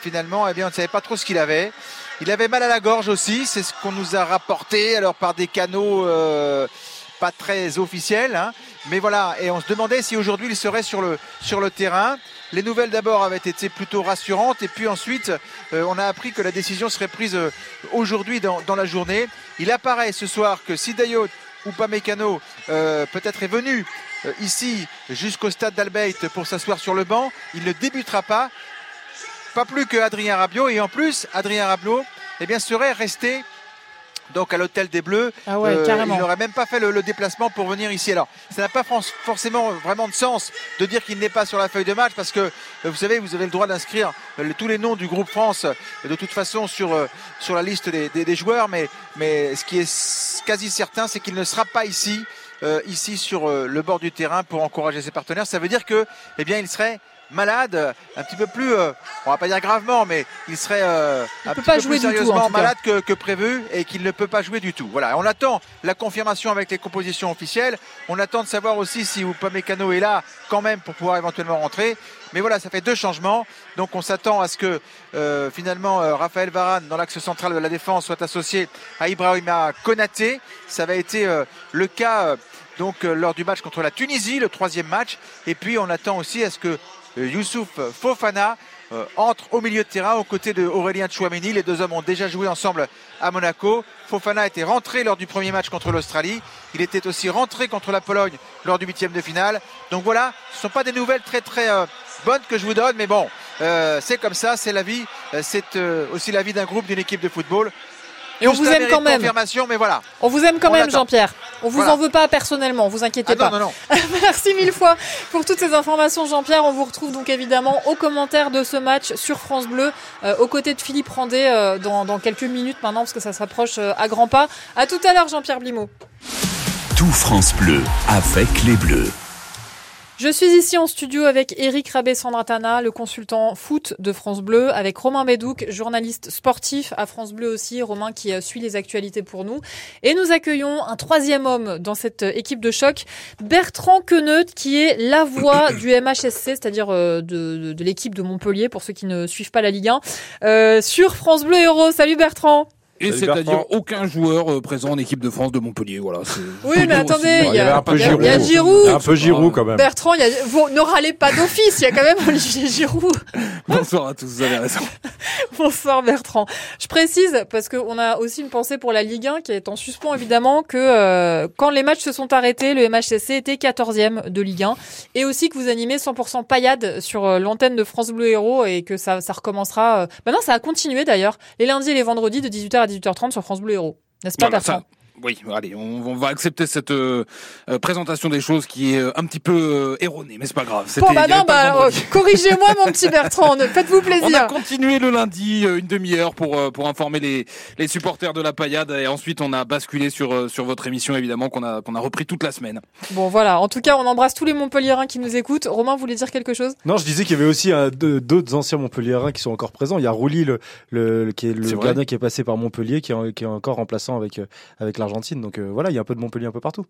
[SPEAKER 14] finalement eh bien, on ne savait pas trop ce qu'il avait. Il avait mal à la gorge aussi, c'est ce qu'on nous a rapporté alors par des canaux pas très officiels. Hein. Mais voilà, et on se demandait si aujourd'hui il serait sur le, sur le terrain. Les nouvelles d'abord avaient été plutôt rassurantes et puis ensuite on a appris que la décision serait prise aujourd'hui dans, dans, la journée. Il apparaît ce soir que si Dayot ou Pamecano euh, peut-être est venu euh, ici jusqu'au stade d'Albeit pour s'asseoir sur le banc, il ne débutera pas. Pas plus que Adrien Rabiot et en plus Adrien Rabiot eh bien, serait resté donc à l'hôtel des Bleus.
[SPEAKER 2] Ah euh,
[SPEAKER 14] il n'aurait même pas fait le, déplacement pour venir ici. Alors, ça n'a pas forcément vraiment de sens de dire qu'il n'est pas sur la feuille de match parce que euh, vous savez, vous avez le droit d'inscrire euh, tous les noms du groupe France de toute façon sur, sur la liste des, joueurs, mais, mais ce qui est quasi certain, c'est qu'il ne sera pas ici. ici sur le bord du terrain pour encourager ses partenaires. Ça veut dire que, eh bien, il serait malade, un petit peu plus, euh, on va pas dire gravement, mais il serait euh, un petit peu plus sérieusement malade que, prévu et qu'il ne peut pas jouer du tout. Voilà, on attend la confirmation avec les compositions officielles. On attend de savoir aussi si Upamecano est là quand même pour pouvoir éventuellement rentrer. Mais voilà, ça fait deux changements. Donc on s'attend à ce que euh, finalement Raphaël Varane dans l'axe central de la défense soit associé à Ibrahima Konaté. Ça va été le cas donc lors du match contre la Tunisie, le troisième match. Et puis on attend aussi à ce que euh, Youssouf Fofana euh, entre au milieu de terrain aux côtés de Aurélien Chouameni. Les deux hommes ont déjà joué ensemble à Monaco. Fofana était rentré lors du premier match contre l'Australie. Il était aussi rentré contre la Pologne lors du huitième de finale. Donc voilà, ce ne sont pas des nouvelles très très euh, bonnes que je vous donne, mais bon, c'est comme ça, c'est la vie. c'est aussi la vie d'un groupe, d'une équipe de football.
[SPEAKER 2] Et on vous aime quand même.
[SPEAKER 14] Mais voilà.
[SPEAKER 2] On vous aime quand même, Jean-Pierre. On vous en veut pas personnellement, vous inquiétez
[SPEAKER 14] ah
[SPEAKER 2] pas.
[SPEAKER 14] Non, non, [LAUGHS]
[SPEAKER 2] Merci mille fois pour toutes ces informations, Jean-Pierre. On vous retrouve donc évidemment aux commentaires de ce match sur France Bleu, euh, aux côtés de Philippe Randet euh, dans, dans, quelques minutes maintenant, parce que ça s'approche euh, à grands pas. À tout à l'heure, Jean-Pierre Blimaud.
[SPEAKER 1] Tout France Bleu avec les Bleus.
[SPEAKER 2] Je suis ici en studio avec Eric Rabé-Sandratana, le consultant foot de France Bleu, avec Romain Bédouc, journaliste sportif à France Bleu aussi, Romain qui euh, suit les actualités pour nous. Et nous accueillons un troisième homme dans cette euh, équipe de choc, Bertrand Queneut, qui est la voix du MHSC, c'est-à-dire euh, de, l'équipe de Montpellier, pour ceux qui ne suivent pas la Ligue 1, euh, sur France Bleu Héros. Salut Bertrand
[SPEAKER 15] Et c'est-à-dire aucun joueur euh, présent en équipe de France de Montpellier. Voilà. [LAUGHS]
[SPEAKER 2] Oui, mais attendez, il y,
[SPEAKER 3] a un peu Giroud. Il y a
[SPEAKER 2] Giroud.
[SPEAKER 3] un peu Giroud quand même.
[SPEAKER 2] Bertrand, y a... vous ne râlez pas d'office, il y a quand même Olivier [LAUGHS] Giroud.
[SPEAKER 15] Bonsoir à tous, vous avez raison. [LAUGHS]
[SPEAKER 2] Bonsoir Bertrand. Je précise, parce qu'on a aussi une pensée pour la Ligue 1 qui est en suspens évidemment, que euh, quand les matchs se sont arrêtés, le MHCC était 14e de Ligue 1. Et aussi que vous animez 100% paillade sur euh, l'antenne de France Bleu Héros et que ça, ça recommencera. Maintenant, ça a continué d'ailleurs, les lundis et les vendredis de 18h à 18h30 sur France Bleu Héros. N'est-ce pas, Bertrand?
[SPEAKER 15] Oui, allez, on, va accepter cette euh, euh, présentation des choses qui est euh, un petit peu erronée, mais c'est pas grave.
[SPEAKER 2] Bon, bah non, bah, corrigez-moi, mon petit Bertrand, faites-vous plaisir. [LAUGHS]
[SPEAKER 15] On a continué le lundi une demi-heure pour pour informer les les supporters de la paillade et ensuite on a basculé sur sur votre émission évidemment qu'on a qu'on a repris toute la semaine.
[SPEAKER 2] Bon, voilà. En tout cas, on embrasse tous les Montpelliérains qui nous écoutent. Romain, vous voulez dire quelque chose?
[SPEAKER 4] Non, je disais qu'il y avait aussi d'autres anciens Montpelliérains qui sont encore présents. Il y a Rouly, le, le, qui est le gardien qui est passé par Montpellier, qui est, qui est encore remplaçant avec avec Donc voilà il y a un peu de Montpellier un peu partout.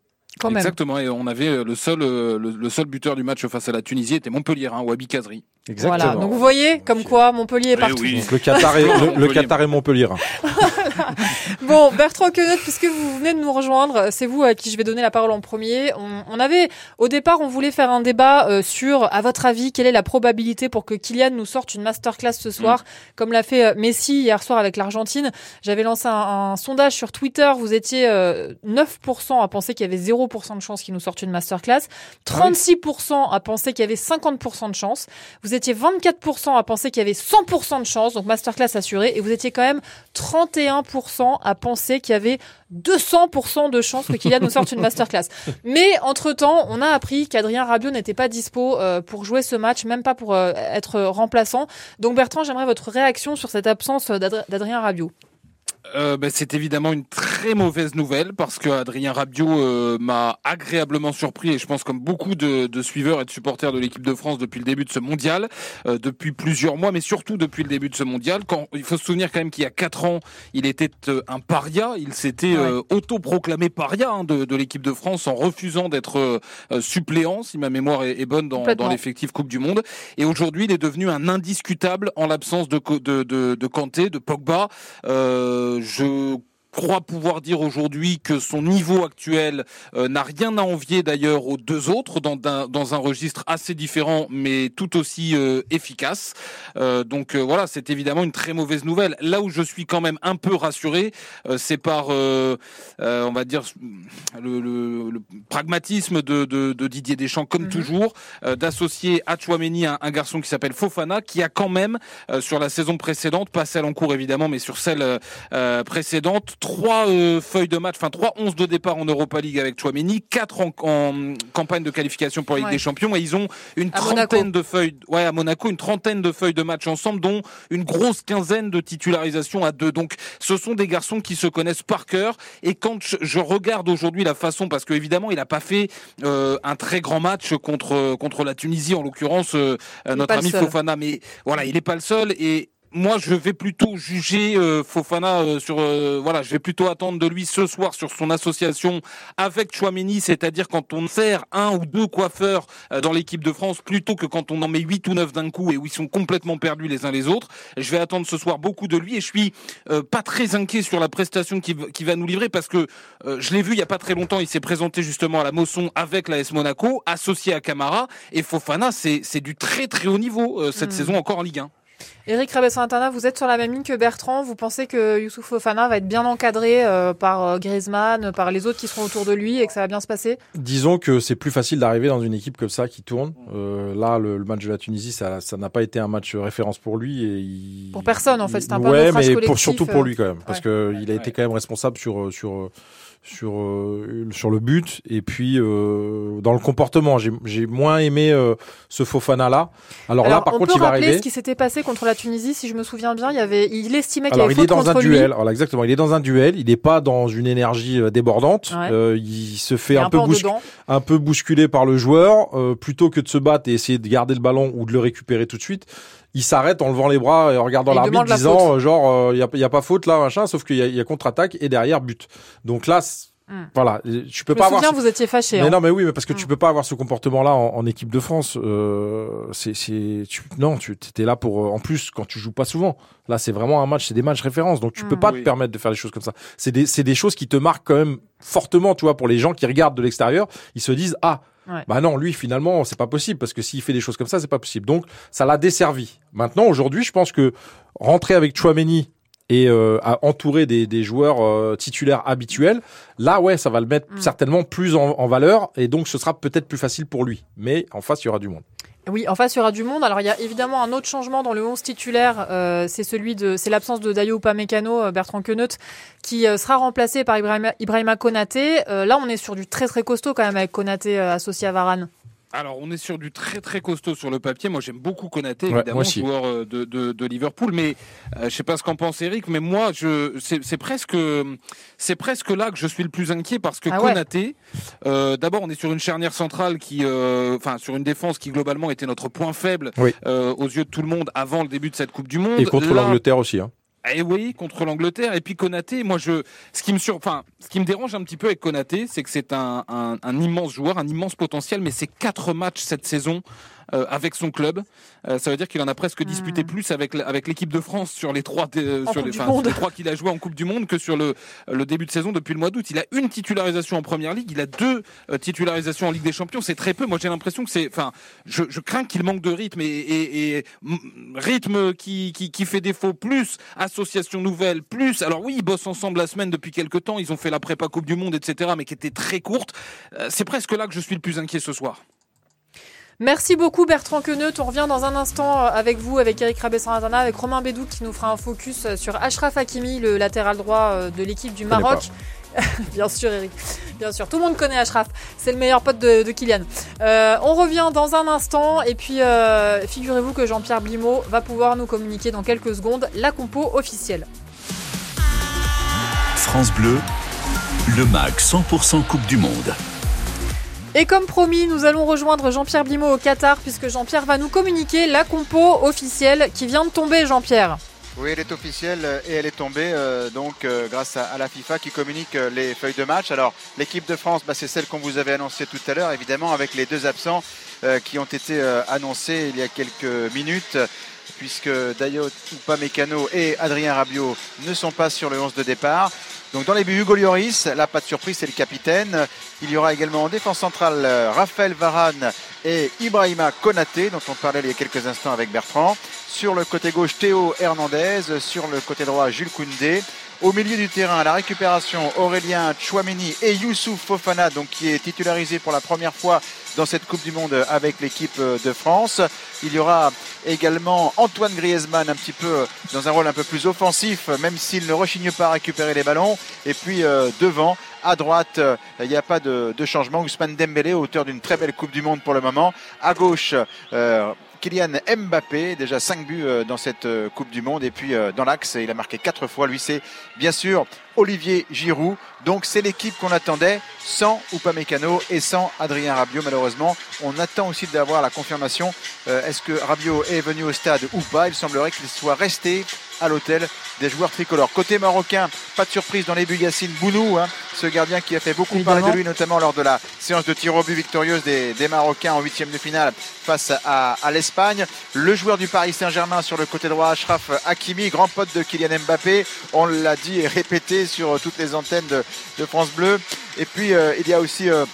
[SPEAKER 15] Exactement, et on avait euh, le seul, euh, le, seul buteur du match face à la Tunisie était Montpellier, hein, Wabi Kazri.
[SPEAKER 2] Exactement. Voilà, donc vous voyez comme quoi Montpellier est eh partout.
[SPEAKER 3] le Qatar est, le, Qatar est Montpellier. [LAUGHS] [LAUGHS]
[SPEAKER 2] bon, Bertrand Queneut, puisque vous venez de nous rejoindre, c'est vous à qui je vais donner la parole en premier. On, avait, au départ, on voulait faire un débat euh, sur, à votre avis, quelle est la probabilité pour que Kylian nous sorte une masterclass ce soir, mm. comme l'a fait Messi hier soir avec l'Argentine. J'avais lancé un, sondage sur Twitter, vous étiez 9% à penser qu'il y avait 0% de chance qu'il nous sorte une masterclass, 36% ah à penser qu'il y avait 50% de chance, vous étiez 24% à penser qu'il y avait 100% de chance, donc masterclass assurée, et vous étiez quand même 31% à penser qu'il y avait 200% de chance que Kylian nous sorte une masterclass. [LAUGHS] Mais entre-temps, on a appris qu'Adrien Rabiot n'était pas dispo euh, pour jouer ce match, même pas pour euh, être remplaçant. Donc Bertrand, j'aimerais votre réaction sur cette absence d'Adrien Rabiot
[SPEAKER 15] euh, ben, c'est évidemment une très mauvaise nouvelle parce que Adrien Rabiot euh, m'a agréablement surpris et je pense comme beaucoup de, de suiveurs et de supporters de l'équipe de France depuis le début de ce mondial, euh, depuis plusieurs mois, mais surtout depuis le début de ce mondial. Quand il faut se souvenir quand même qu'il y a quatre ans, il était euh, un paria, il s'était auto-proclamé paria hein, de, de l'équipe de France en refusant d'être suppléant, si ma mémoire est, est bonne, dans, dans l'effectif Coupe du Monde. Et aujourd'hui, il est devenu un indiscutable en l'absence de, de, de, de Kanté, de Pogba. Euh, je crois pouvoir dire aujourd'hui que son niveau actuel euh, n'a rien à envier d'ailleurs aux deux autres dans, un, dans un registre assez différent mais tout aussi euh, efficace. Euh, donc voilà, c'est évidemment une très mauvaise nouvelle. Là où je suis quand même un peu rassuré, c'est par, on va dire, le, le, le pragmatisme de, de, de, Didier Deschamps, comme mhm. toujours, d'associer à Chouameni un, un, garçon qui s'appelle Fofana, qui a quand même, sur la saison précédente, pas celle en cours évidemment, mais sur celle précédente, trois euh, feuilles de match, enfin trois 11 de départ en Europa League avec Chouameni, quatre en, campagne de qualification pour la Ligue des Champions, et ils ont une trentaine de feuilles, ouais, à Monaco, une trentaine de feuilles de match ensemble, dont une grosse quinzaine de titularisations à deux. Donc, ce sont des garçons qui se connaissent par cœur. Et quand je, regarde aujourd'hui la façon, parce que évidemment, il n'a pas fait euh, un très grand match contre contre la Tunisie, en l'occurrence, euh, notre ami Fofana, mais voilà, il n'est pas le seul et moi, je vais plutôt juger euh, Fofana euh, sur euh, voilà, je vais plutôt attendre de lui ce soir sur son association avec Chouameni, c'est-à-dire quand on sert un ou deux coiffeurs dans l'équipe de France plutôt que quand on en met huit ou neuf d'un coup et où ils sont complètement perdus les uns les autres. Je vais attendre ce soir beaucoup de lui et je suis pas très inquiet sur la prestation qui, qui va nous livrer parce que je l'ai vu il y a pas très longtemps, il s'est présenté justement à la Mosson avec la S Monaco, associé à Camara et Fofana, c'est c'est du très très haut niveau cette hmm. saison encore en Ligue 1.
[SPEAKER 2] Eric Rabessantana, vous êtes sur la même ligne que Bertrand. Vous pensez que Youssouf Fofana va être bien encadré euh, par euh, Griezmann, par les autres qui seront autour de lui et que ça va bien se passer?
[SPEAKER 3] Disons que c'est plus facile d'arriver dans une équipe comme ça qui tourne. Euh, là, le, match de la Tunisie, ça n'a pas été un match référence pour lui. Et
[SPEAKER 2] Pour personne, en fait, c'est un
[SPEAKER 3] peu ouais, mais pour, surtout pour lui quand même, parce que qu'il a été quand même responsable sur sur sur euh, sur le but et puis euh, dans le comportement. J'ai moins aimé euh, ce Fofana là alors, là par contre il va arriver.
[SPEAKER 2] ce qui s'était passé contre la Tunisie si je me souviens bien. Il y avait il estimait qu'il
[SPEAKER 3] avait
[SPEAKER 2] il est
[SPEAKER 3] dans
[SPEAKER 2] un
[SPEAKER 3] duel. Alors exactement. Il est dans un duel. Il n'est pas dans une énergie débordante. Il se fait un, peu, un peu bousculer par le joueur. Plutôt que de se battre et essayer de garder le ballon ou de le récupérer tout de suite il s'arrête en levant les bras et en regardant l'arbitre disant euh, genre il euh, y, a, y, a, pas faute là machin sauf qu'il y a, y a contre-attaque et derrière but. Donc là
[SPEAKER 2] Hmm.
[SPEAKER 3] Voilà, tu peux
[SPEAKER 2] Je
[SPEAKER 3] pas
[SPEAKER 2] me souviens,
[SPEAKER 3] avoir. ce-
[SPEAKER 2] vous étiez fâché.
[SPEAKER 3] Mais
[SPEAKER 2] hein.
[SPEAKER 3] non, mais oui, mais parce que tu
[SPEAKER 2] Mm.
[SPEAKER 3] peux pas avoir ce comportement-là en, en équipe de France. Euh, c'est, c'est, tu, non, tu étais là pour. euh, en plus, quand tu joues pas souvent, là, c'est vraiment un match, c'est des matchs références, donc tu peux
[SPEAKER 2] Mm.
[SPEAKER 3] pas
[SPEAKER 15] Oui.
[SPEAKER 3] te permettre de faire des choses comme ça. C'est des, c'est des choses qui te marquent quand même fortement, tu vois, pour les gens qui regardent de l'extérieur, ils se disent ah.
[SPEAKER 2] Ouais.
[SPEAKER 3] Bah non, lui finalement c'est pas possible parce que s'il fait des choses comme ça c'est pas possible. Donc ça l'a desservi. Maintenant aujourd'hui je pense que rentrer avec Chouameni et euh, à entourer des, des joueurs euh, titulaires habituels, là ouais ça va le mettre
[SPEAKER 2] Mm.
[SPEAKER 3] certainement plus en, en valeur et donc ce sera peut-être plus facile pour lui. Mais en face il y aura du monde.
[SPEAKER 2] Oui, en face, il y aura du monde. Alors, il y a évidemment un autre changement dans le 11 titulaire. euh, c'est celui de, c'est l'absence de Dayo Upamecano, euh, Bertrand Queneut, qui euh, sera remplacé par Ibrahima, Ibrahima Konaté. Euh, là, on est sur du très très costaud quand même avec Konaté euh, associé à Varane.
[SPEAKER 15] Alors, on est sur du très très costaud sur le papier. Moi, j'aime beaucoup Konaté, évidemment, joueur euh, de, de, de Liverpool. Mais euh, je sais pas ce qu'en pense Eric, mais moi, je c'est c'est presque c'est presque là que je suis le plus inquiet parce que
[SPEAKER 2] Ah ouais.
[SPEAKER 15] Euh, D'abord, on est sur une charnière centrale qui, euh, enfin, sur une défense qui globalement était notre point faible
[SPEAKER 3] Oui.
[SPEAKER 15] euh, aux yeux de tout le monde avant le début de cette Coupe du Monde.
[SPEAKER 3] Et contre
[SPEAKER 15] Là,
[SPEAKER 3] l'Angleterre aussi. Hein.
[SPEAKER 15] Et oui, contre l'Angleterre. Et puis Konaté, moi, je, ce qui me sur, enfin, ce qui me dérange un petit peu avec Konaté, c'est que c'est un, un, un immense joueur, un immense potentiel, mais c'est quatre matchs cette saison. Euh, avec son club, Euh, ça veut dire qu'il en a presque disputé plus avec avec l'équipe de France sur les trois euh, sur les, enfin, trois qu'il a joué en Coupe du Monde que sur le le début de saison depuis le mois d'août. Il a une titularisation en Première Ligue, il a deux euh, titularisations en Ligue des Champions. C'est très peu. Moi, j'ai l'impression que c'est, enfin, je, je crains qu'il manque de rythme et, et, et, rythme qui, qui qui fait défaut plus association nouvelle plus. Alors oui, ils bossent ensemble la semaine depuis quelques temps. Ils ont fait la prépa Coupe du Monde, etc. Mais qui était très courte. Euh, c'est presque là que je suis le plus inquiet ce soir.
[SPEAKER 2] Merci beaucoup Bertrand Queneut. On revient dans un instant euh, avec vous, avec Eric Rabessantana, avec Romain Bédou qui nous fera un focus euh, sur Ashraf Hakimi, le latéral droit euh, de l'équipe du Maroc. [LAUGHS] Bien sûr, Eric. Bien sûr. Tout le monde connaît Ashraf. C'est le meilleur pote de, de Kylian. Euh, on revient dans un instant. Et puis, euh, figurez-vous que Jean-Pierre Blimaud va pouvoir nous communiquer dans quelques secondes la compo officielle.
[SPEAKER 1] France Bleu, le MAG 100% Coupe du Monde.
[SPEAKER 2] Et comme promis, nous allons rejoindre Jean-Pierre Blimaud au Qatar puisque Jean-Pierre va nous communiquer la compo officielle qui vient de tomber, Jean-Pierre.
[SPEAKER 14] Oui, elle est officielle euh, et elle est tombée euh, donc euh, grâce à, la FIFA qui communique les feuilles de match. Alors l'équipe de France, bah, c'est celle qu'on vous avait annoncée tout à l'heure, évidemment avec les deux absents qui ont été annoncés il y a quelques minutes. Puisque Dayot Upamecano et Adrien Rabiot ne sont pas sur le 11 de départ. Donc dans les buts, Hugo Lloris, là pas de surprise, c'est le capitaine. Il y aura également en défense centrale euh, Raphaël Varane et Ibrahima Konaté, dont on parlait il y a quelques instants avec Bertrand. Sur le côté gauche, Théo Hernandez. Sur le côté droit, Jules Koundé. Au milieu du terrain, la récupération, Aurélien Chouameni et Youssouf Fofana, donc qui est titularisé pour la première fois dans cette Coupe du Monde avec l'équipe de France. Il y aura également Antoine Griezmann un petit peu dans un rôle un peu plus offensif, même s'il ne rechigne pas à récupérer les ballons. Et puis euh, devant, à droite, euh, il n'y a pas de, de changement. Ousmane Dembélé, auteur d'une très belle Coupe du Monde pour le moment. À gauche, euh, Kylian Mbappé, déjà 5 buts euh, dans cette euh, Coupe du Monde. Et puis euh, dans l'axe, il a marqué 4 fois. Lui, c'est bien sûr Olivier Giroud. Donc c'est l'équipe qu'on attendait sans Upamecano et sans Adrien Rabiot. Malheureusement, on attend aussi d'avoir la confirmation. Euh, Est-ce que Rabiot est venu au stade ou pas Il semblerait qu'il soit resté à l'hôtel des joueurs tricolores. Côté marocain, pas de surprise dans les buts Yacine Bounou, hein, ce gardien qui a fait beaucoup parler de lui, notamment lors de la séance de tir au but victorieuse des, des Marocains en huitième de finale face à, à l'Espagne. Le joueur du Paris Saint-Germain sur le côté droit, Ashraf Hakimi, grand pote de Kylian Mbappé. On l'a dit et répété sur toutes les antennes de, France Bleu. Et puis euh, il y a aussi euh,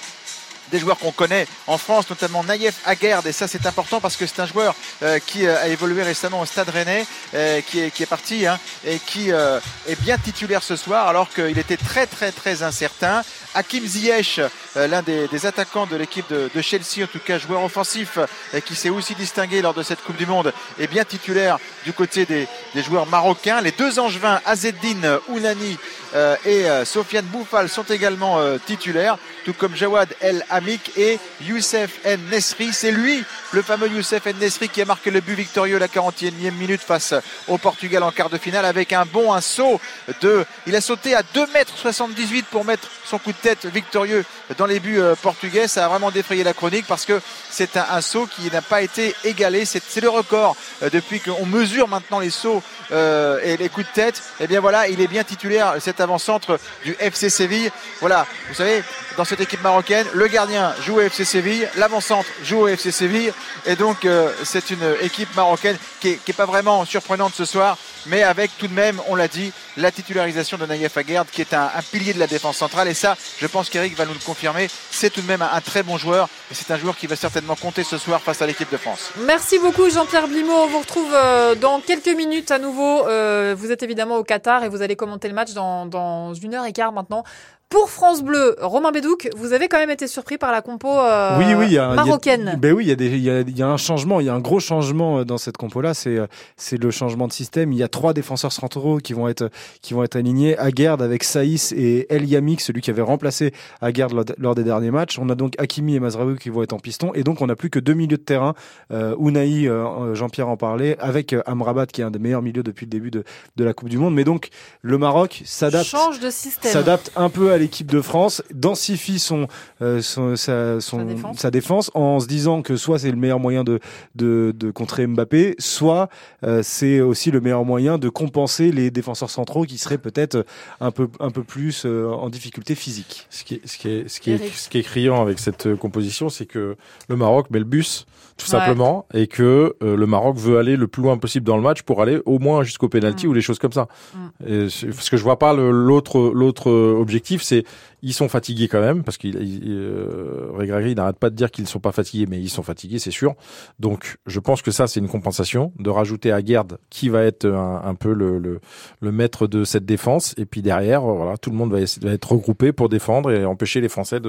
[SPEAKER 14] des joueurs qu'on connaît en France, notamment Naïef Aguerd, et ça c'est important parce que c'est un joueur euh, qui euh, a évolué récemment au Stade Rennais, euh, qui, est, parti hein, et qui euh, est bien titulaire ce soir alors qu'il était très très très incertain. Hakim Ziyech, euh, l'un des, attaquants de l'équipe de, Chelsea, en tout cas joueur offensif, qui s'est aussi distingué lors de cette Coupe du Monde, est bien titulaire du côté des, joueurs marocains. Les deux angevins, Azeddine Ounani euh, et euh, Sofiane Bouffal, sont également titulaires, tout comme Jawad El Hamik et Youssef En Nesri. C'est lui, le fameux Youssef En Nesri, qui a marqué le but victorieux la 41e minute face au Portugal en quart de finale avec un bon un saut de. Il a sauté à 2m78 pour mettre son coup de tête victorieux dans les buts portugais. Ça a vraiment défrayé la chronique parce que c'est un, saut qui n'a pas été égalé. C'est le record depuis qu'on mesure maintenant les sauts et les coups de tête. Et eh bien voilà, il est bien titulaire cet avant-centre du FC Séville. Voilà, vous savez, dans cette équipe marocaine, le gardien joue au FC Séville, l'avant-centre joue au FC Séville. Et donc, c'est une équipe marocaine qui n'est pas vraiment surprenante ce soir, mais avec tout de même, on l'a dit, la titularisation de Naïef Aguerd, qui est un, pilier de la défense centrale. Et ça, je pense qu'Eric va nous le confirmer. C'est tout de même un, très bon joueur. Et c'est un joueur qui va certainement compter ce soir face à l'équipe de France.
[SPEAKER 2] Merci beaucoup, Jean-Pierre Blimaud. On vous retrouve euh, dans quelques minutes à nouveau. Euh, vous êtes évidemment au Qatar et vous allez commenter le match dans, dans une heure et quart maintenant. Pour France Bleu, Romain Bédouc, vous avez quand même été surpris par la compo euh, oui, oui, marocaine.
[SPEAKER 4] ben oui, il y, a des, il, y a, il y a un changement, il y a un gros changement euh, dans cette compo-là. C'est euh, c'est le changement de système. Il y a trois défenseurs centraux qui vont être qui vont être alignés. Aguerd avec Saïs et El Yamik, celui qui avait remplacé Aguerd lors, des derniers matchs. On a donc Hakimi et Mazraoui qui vont être en piston. Et donc on n'a plus que deux milieux de terrain. Euh, Unai, Jean-Pierre en parlait, avec Amrabat qui est un des meilleurs milieux depuis le début de, de la Coupe du Monde. Mais donc le Maroc s'adapte,
[SPEAKER 2] change de système,
[SPEAKER 4] s'adapte un peu à l'équipe de France densifie son, euh, son, sa, sa, défense. en se disant que soit c'est le meilleur moyen de, de, de contrer Mbappé, soit euh, c'est aussi le meilleur moyen de compenser les défenseurs centraux qui seraient peut-être un peu, un peu plus euh, en difficulté physique.
[SPEAKER 3] Ce qui est, ce qui est, ce qui est, ce qui est criant avec cette composition, c'est que le Maroc met le bus tout simplement, et que euh, le Maroc veut aller le plus loin possible dans le match pour aller au moins jusqu'au penalty mm. ou des choses comme ça. Mm. Et parce que je vois pas l'autre l'autre objectif, c'est ils sont fatigués quand même parce qu'il euh, n'arrête pas de dire qu'ils ne sont pas fatigués, mais ils sont fatigués, c'est sûr. Donc, je pense que ça, c'est une compensation de rajouter à Gerd qui va être un, peu le, maître de cette défense. Et puis derrière, voilà, tout le monde va, être regroupé pour défendre et empêcher les Français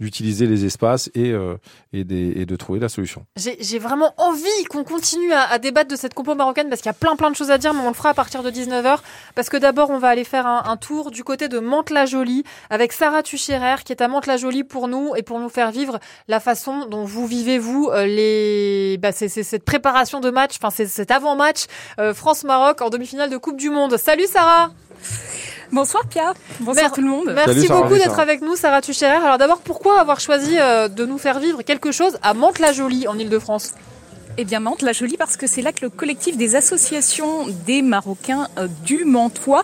[SPEAKER 3] d'utiliser les espaces et euh, et, de trouver la solution.
[SPEAKER 2] J'ai vraiment envie qu'on continue à, à, débattre de cette compo marocaine parce qu'il y a plein plein de choses à dire, mais on le fera à partir de 19h parce que d'abord, on va aller faire un, un tour du côté de Mantes-la-Jolie avec Sarah Tucherer qui est à Mantes-la-Jolie pour nous et pour nous faire vivre la façon dont vous vivez vous euh, les bah, c'est cette préparation de match, enfin c'est cet avant-match euh, France-Maroc en demi-finale de Coupe du Monde. Salut Sarah.
[SPEAKER 16] Bonsoir Pia, bonsoir tout le monde.
[SPEAKER 2] Merci beaucoup d'être avec nous Sarah Tucherer. Alors d'abord pourquoi avoir choisi euh, de nous faire vivre quelque chose à Mantes-la-Jolie en Ile-de-France
[SPEAKER 16] eh bien, Mantes, la Jolie, parce que c'est là que le collectif des associations des Marocains euh, du Mantois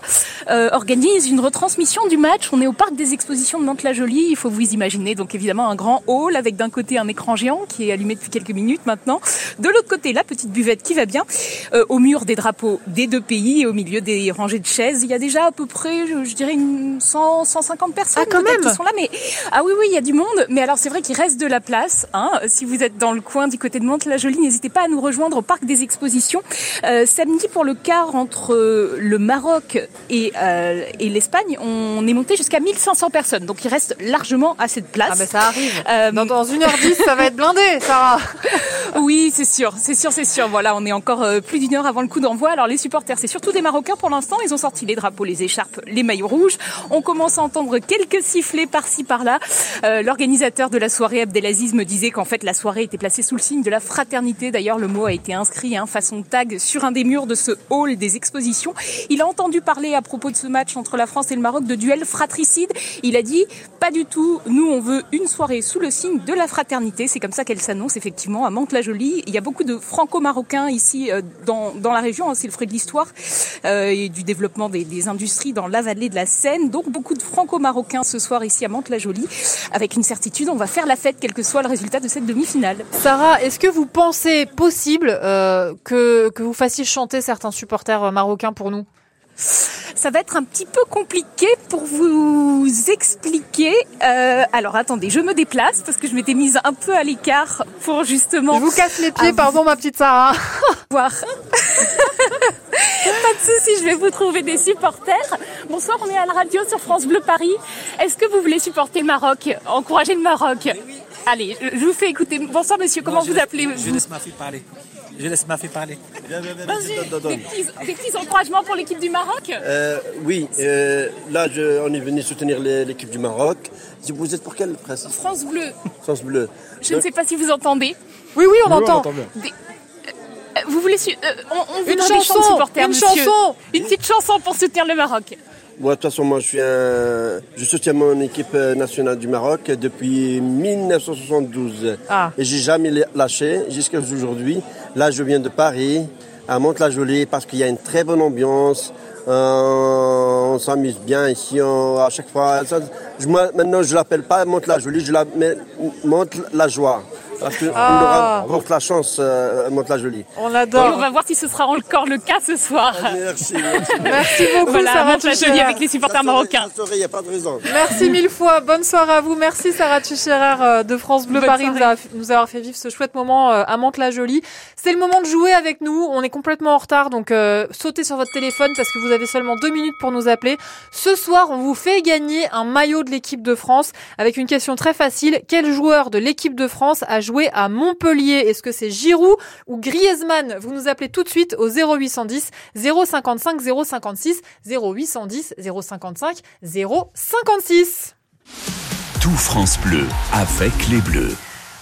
[SPEAKER 16] euh, organise une retransmission du match. On est au parc des expositions de Mantes-la-Jolie. Il faut vous imaginer, donc évidemment, un grand hall avec d'un côté un écran géant qui est allumé depuis quelques minutes maintenant. De l'autre côté, la petite buvette qui va bien. Euh, au mur des drapeaux des deux pays et au milieu des rangées de chaises, il y a déjà à peu près, je, dirais, une 100, 150 personnes
[SPEAKER 2] ah, quand même.
[SPEAKER 16] qui sont là. Mais ah oui, oui, il y a du monde. Mais alors, c'est vrai qu'il reste de la place. Hein. Si vous êtes dans le coin du côté de Mantes-la-Jolie, n'hésitez pas à nous rejoindre au Parc des Expositions. Euh, samedi, pour le quart entre euh, le Maroc et, euh, et l'Espagne, on est monté jusqu'à 1500 personnes. Donc il reste largement assez de place.
[SPEAKER 2] Ah ben ça arrive. Dans, dans 1h10, ça va être blindé, Sarah. [LAUGHS]
[SPEAKER 16] oui, c'est sûr, c'est sûr, c'est sûr. Voilà, on est encore plus d'une heure avant le coup d'envoi. Alors les supporters, c'est surtout des Marocains pour l'instant. Ils ont sorti les drapeaux, les écharpes, les maillots rouges. On commence à entendre quelques sifflets par-ci par-là. L'organisateur de la soirée, Abdelaziz, me disait qu'en fait la soirée était placée sous le signe de la fraternité D'ailleurs, le mot a été inscrit hein, façon tag sur un des murs de ce hall des expositions. Il a entendu parler à propos de ce match entre la France et le Maroc de duel fratricide. Il a dit pas du tout. Nous, on veut une soirée sous le signe de la fraternité. C'est comme ça qu'elle s'annonce effectivement à Mantes-la-Jolie. Il y a beaucoup de franco-marocains ici euh, dans, la région. Hein, c'est le fruit de l'histoire euh, et du développement des, des, industries dans la vallée de la Seine. Donc beaucoup de franco-marocains ce soir ici à Mantes-la-Jolie. Avec une certitude, on va faire la fête quel que soit le résultat de cette demi-finale.
[SPEAKER 2] Sarah, est-ce que vous pensez possible euh, que, que vous fassiez chanter certains supporters euh, marocains pour nous?
[SPEAKER 16] Ça va être un petit peu compliqué pour vous expliquer. Euh, alors attendez, je me déplace parce que je m'étais mise un peu à l'écart pour justement.
[SPEAKER 2] Je vous casse les pieds, pardon ma petite Sarah. [LAUGHS]
[SPEAKER 16] Voir. Pas de souci, je vais vous trouver des supporters. Bonsoir, on est à la radio sur France Bleu Paris. Est-ce que vous voulez supporter le Maroc, encourager le Maroc? Oui. Allez, je vous fais écouter. Bonsoir monsieur, comment vous appelez
[SPEAKER 17] Je laisse ma fille parler. Je laisse ma fille parler.
[SPEAKER 16] Viens, viens, viens, des, petits, des petits encouragements pour l'équipe du Maroc
[SPEAKER 17] euh, Oui, euh, là je, on est venu soutenir l'équipe du Maroc. Vous êtes pour quelle presse?
[SPEAKER 16] France Bleu.
[SPEAKER 17] France Bleu.
[SPEAKER 16] Je ne sais pas si vous entendez.
[SPEAKER 2] Oui, oui, on entend.
[SPEAKER 16] Des, vous voulez su- euh, on, on vous
[SPEAKER 2] Une chanson,
[SPEAKER 16] supporters,
[SPEAKER 2] une
[SPEAKER 16] monsieur.
[SPEAKER 2] chanson.
[SPEAKER 16] Une petite chanson pour soutenir le Maroc.
[SPEAKER 17] De toute façon, moi, je suis un, je soutiens mon équipe euh, nationale du Maroc depuis 1972.
[SPEAKER 2] Ah.
[SPEAKER 17] Et j'ai jamais lâché jusqu'à aujourd'hui. Là, je viens de Paris, à Mantes-la-Jolie, parce qu'il y a une très bonne ambiance. Euh, on s'amuse bien ici, on- à chaque fois. Ça, je, moi, maintenant, je l'appelle pas Mantes-la-Jolie, je l'appelle Mantes-la-Joie. Parce qu'on
[SPEAKER 2] Ah.
[SPEAKER 17] aura porte la chance, euh, Mantes-la-Jolie.
[SPEAKER 2] On
[SPEAKER 16] Et
[SPEAKER 2] l'adore.
[SPEAKER 16] on va voir si ce sera encore le cas ce soir.
[SPEAKER 17] Merci, merci. [LAUGHS]
[SPEAKER 2] Merci beaucoup,
[SPEAKER 16] Voilà,
[SPEAKER 2] Sarah
[SPEAKER 16] monte la jolie avec les supporters marocains.
[SPEAKER 17] Il n'y a pas de raison.
[SPEAKER 2] Merci [LAUGHS] mille fois. Bonne soirée à vous. Merci Sarah Tucherer euh, de France Bleu
[SPEAKER 16] Bonne
[SPEAKER 2] Paris
[SPEAKER 16] soirée.
[SPEAKER 2] nous, avoir- fait vivre ce chouette moment à Mantes-la-Jolie. C'est le moment de jouer avec nous. On est complètement en retard, donc euh, sautez sur votre téléphone parce que vous avez seulement deux minutes pour nous appeler. Ce soir, on vous fait gagner un maillot de l'équipe de France avec une question très facile. Quel joueur de l'équipe de France a joué à Montpellier? Est-ce que c'est Giroud ou Griezmann? Vous nous appelez tout de suite au 0810 055 056 0810 055 056.
[SPEAKER 1] Tout France Bleu avec les Bleus.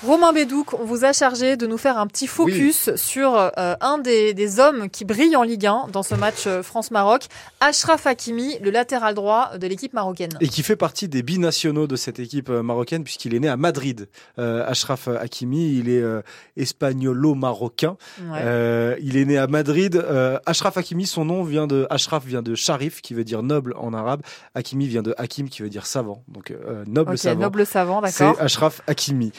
[SPEAKER 2] Romain Bédouc, on vous a chargé de nous faire un petit focus sur euh, un des, des hommes qui brille en Ligue 1 dans ce match euh, France-Maroc, Ashraf Hakimi, le latéral droit de l'équipe marocaine.
[SPEAKER 4] Et qui fait partie des binationaux de cette équipe euh, marocaine puisqu'il est né à Madrid. Euh, Ashraf Hakimi, il est euh, espagnolo-marocain.
[SPEAKER 2] Ouais.
[SPEAKER 4] Il est né à Madrid. Ashraf Hakimi, son nom vient de Ashraf vient de Sharif qui veut dire noble en arabe. Hakimi vient de Hakim qui veut dire savant. Donc noble
[SPEAKER 2] Ok,
[SPEAKER 4] savant.
[SPEAKER 2] noble savant,
[SPEAKER 4] C'est
[SPEAKER 2] d'accord.
[SPEAKER 4] Ashraf Hakimi.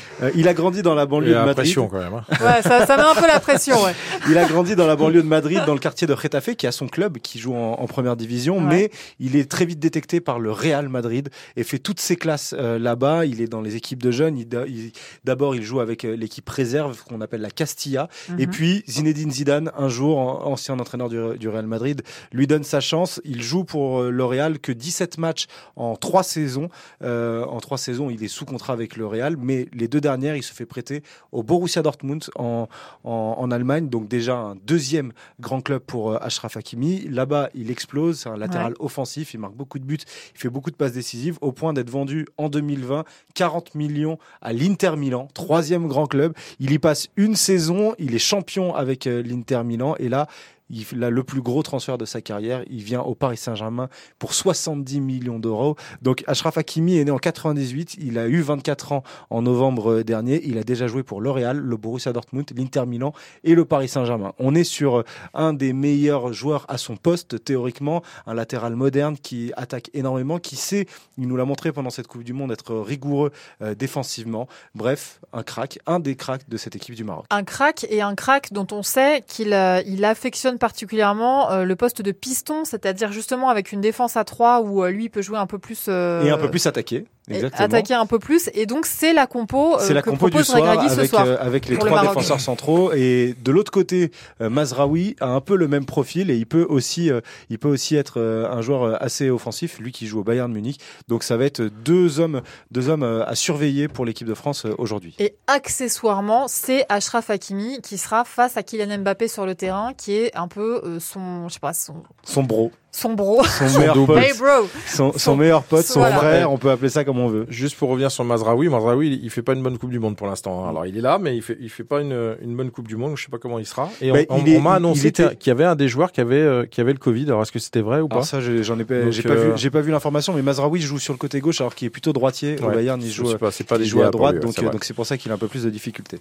[SPEAKER 4] Il a grandi dans la banlieue
[SPEAKER 3] Il y
[SPEAKER 4] de
[SPEAKER 3] la
[SPEAKER 4] Madrid.
[SPEAKER 3] pression quand même. hein.
[SPEAKER 2] Ouais, ça, ça met un peu la pression, ouais. [LAUGHS]
[SPEAKER 4] Il a grandi dans la banlieue de Madrid, dans le quartier de Getafe, qui a son club, qui joue en, en première division,
[SPEAKER 2] Ouais.
[SPEAKER 4] mais il est très vite détecté par le Real Madrid et fait toutes ses classes euh, là-bas. Il est dans les équipes de jeunes. Il- il- D'abord, il joue avec euh, l'équipe réserve qu'on appelle la Castilla.
[SPEAKER 2] Mhm.
[SPEAKER 4] Et puis, Zinedine Zidane, un jour, en- ancien entraîneur du, du Real Madrid, lui donne sa chance. Il joue pour euh, le Real que 17 matchs en trois saisons. Euh, en trois saisons, il est sous contrat avec le Real, mais les deux dernières, il se fait prêter au Borussia Dortmund en, en, en Allemagne. Donc déjà un deuxième grand club pour euh, Ashraf Hakimi. Là-bas, il explose. C'est un latéral
[SPEAKER 2] Ouais.
[SPEAKER 4] offensif. Il marque beaucoup de buts. Il fait beaucoup de passes décisives au point d'être vendu en 2020 40 millions à l'Inter Milan, troisième grand club. Il y passe une saison. Il est champion avec euh, l'Inter Milan. Et là, il a le plus gros transfert de sa carrière. Il vient au Paris Saint-Germain pour 70 millions d'euros. Donc Ashraf Hakimi est né en 98. Il a eu 24 ans en novembre euh, dernier. Il a déjà joué pour L'Oréal, le Borussia Dortmund, l'Inter Milan et le Paris Saint-Germain. On est sur euh, un des meilleurs joueurs à son poste, théoriquement, un latéral moderne qui attaque énormément, qui sait, il nous l'a montré pendant cette Coupe du Monde, être rigoureux euh, défensivement. Bref, un crack, un des cracks de cette équipe du Maroc.
[SPEAKER 2] Un crack et un crack dont on sait qu'il il affectionne particulièrement euh, le poste de piston, c'est-à-dire justement avec une défense à 3 où euh, lui il peut jouer un peu plus euh,
[SPEAKER 4] Et un peu plus attaqué. Exactement.
[SPEAKER 2] attaquer un peu plus et donc c'est la compo
[SPEAKER 4] C'est la
[SPEAKER 2] que
[SPEAKER 4] compo du
[SPEAKER 2] propose
[SPEAKER 4] soir
[SPEAKER 2] ce
[SPEAKER 4] avec,
[SPEAKER 2] soir
[SPEAKER 4] avec les
[SPEAKER 2] le
[SPEAKER 4] trois défenseurs centraux et de l'autre côté Mazraoui a un peu le même profil et il peut aussi il peut aussi être un joueur assez offensif lui qui joue au Bayern Munich donc ça va être deux hommes deux hommes à surveiller pour l'équipe de France aujourd'hui.
[SPEAKER 2] Et accessoirement, c'est Ashraf Hakimi qui sera face à Kylian Mbappé sur le terrain, qui est un peu euh, son, je sais pas, son,
[SPEAKER 4] Son bro,
[SPEAKER 2] son bro.
[SPEAKER 4] son meilleur pote,
[SPEAKER 2] Hey bro.
[SPEAKER 4] son, son
[SPEAKER 2] Son-
[SPEAKER 4] meilleur pote, son
[SPEAKER 2] voilà.
[SPEAKER 4] frère, on peut appeler ça comme on veut.
[SPEAKER 3] Juste pour revenir sur Mazraoui, Mazraoui, il- il fait pas une bonne Coupe du Monde pour l'instant. hein. Alors il est là, mais il fait, il fait pas une, une bonne Coupe du Monde. Je sais pas comment il sera. Et
[SPEAKER 4] Bah,
[SPEAKER 3] on, m'a annoncé
[SPEAKER 4] était-
[SPEAKER 3] qu'il y avait un des joueurs qui avait, euh, qui avait le Covid. Alors est-ce que c'était vrai ou pas
[SPEAKER 4] Alors ça, j'ai- j'en ai pas,
[SPEAKER 3] Donc,
[SPEAKER 4] j'ai pas
[SPEAKER 3] euh,
[SPEAKER 4] vu, j'ai pas vu l'information, mais Mazraoui joue sur le côté gauche alors qu'il est plutôt droitier. Au
[SPEAKER 3] Ouais.
[SPEAKER 4] Bayern, il joue,
[SPEAKER 3] pas, c'est pas
[SPEAKER 4] il
[SPEAKER 3] des
[SPEAKER 4] joue à droite,
[SPEAKER 3] lui,
[SPEAKER 4] donc
[SPEAKER 3] c'est
[SPEAKER 4] euh, donc c'est pour ça qu'il a un peu plus de difficultés.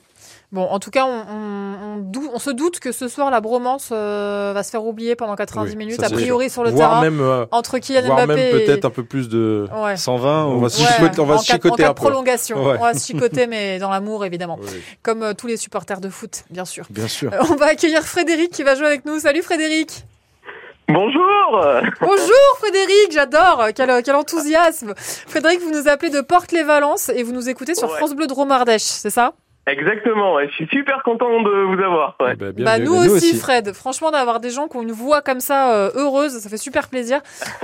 [SPEAKER 2] Bon, en tout cas, on, on, on dou- on se doute que ce soir, la bromance va se faire oublier pendant 90
[SPEAKER 3] Oui,
[SPEAKER 2] minutes, a priori. Sur le
[SPEAKER 3] Voire
[SPEAKER 2] terrain,
[SPEAKER 3] même, euh,
[SPEAKER 2] entre Kylian
[SPEAKER 3] voire
[SPEAKER 2] Mbappé
[SPEAKER 3] même
[SPEAKER 2] et...
[SPEAKER 3] peut-être un peu plus de
[SPEAKER 2] Ouais.
[SPEAKER 4] 120
[SPEAKER 3] On va se
[SPEAKER 2] Ouais,
[SPEAKER 3] chicoter, on va
[SPEAKER 2] en
[SPEAKER 3] se
[SPEAKER 2] cas-
[SPEAKER 3] chicoter
[SPEAKER 2] en cas
[SPEAKER 3] un
[SPEAKER 2] de
[SPEAKER 3] peu.
[SPEAKER 2] prolongation.
[SPEAKER 3] Ouais.
[SPEAKER 2] On va se chicoter, [LAUGHS] mais dans l'amour, évidemment. Comme euh, tous les supporters de foot, bien sûr.
[SPEAKER 4] Bien sûr.
[SPEAKER 2] Euh, on va accueillir Frédéric qui va jouer avec nous. Salut Frédéric
[SPEAKER 8] Bonjour
[SPEAKER 2] Bonjour Frédéric, j'adore, quel, quel enthousiasme. Frédéric, vous nous appelez de Porte-les-Valences et vous nous écoutez sur
[SPEAKER 8] Ouais.
[SPEAKER 2] France Bleu de Romardèche, c'est ça?
[SPEAKER 8] Exactement, ouais, je suis super content de vous avoir. Ouais.
[SPEAKER 2] Bah nous, aussi, Fred. Franchement, d'avoir des gens qui ont une voix comme ça euh, heureuse, ça fait super plaisir.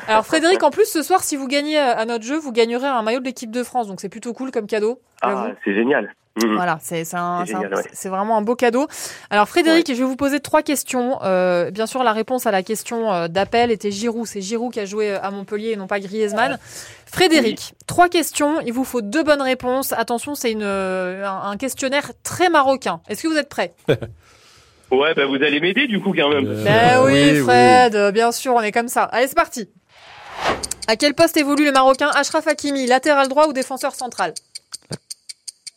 [SPEAKER 2] Alors Frédéric, en plus ce soir, si vous gagnez euh, à notre jeu, vous gagnerez un maillot de l'équipe de France, donc c'est plutôt cool comme cadeau.
[SPEAKER 8] Ah, c'est génial. Mhm.
[SPEAKER 2] Voilà, c'est
[SPEAKER 8] ouais.
[SPEAKER 2] vraiment un beau cadeau. Alors Frédéric, je vais vous poser trois questions. Euh, bien sûr, la réponse à la question euh, d'appel était Giroud. C'est Giroud qui a joué euh, à Montpellier et non pas Griezmann. Frédéric, trois questions. Il vous faut deux bonnes réponses. Attention, c'est une euh, un, un questionnaire très marocain. Est-ce que vous êtes prêt [LAUGHS]
[SPEAKER 8] Ouais, bah vous allez m'aider du coup quand même.
[SPEAKER 2] Ben oui, Fred, bien sûr, on est comme ça. Allez, c'est parti. À quel poste évolue le Marocain Ashraf Hakimi, latéral droit ou défenseur central?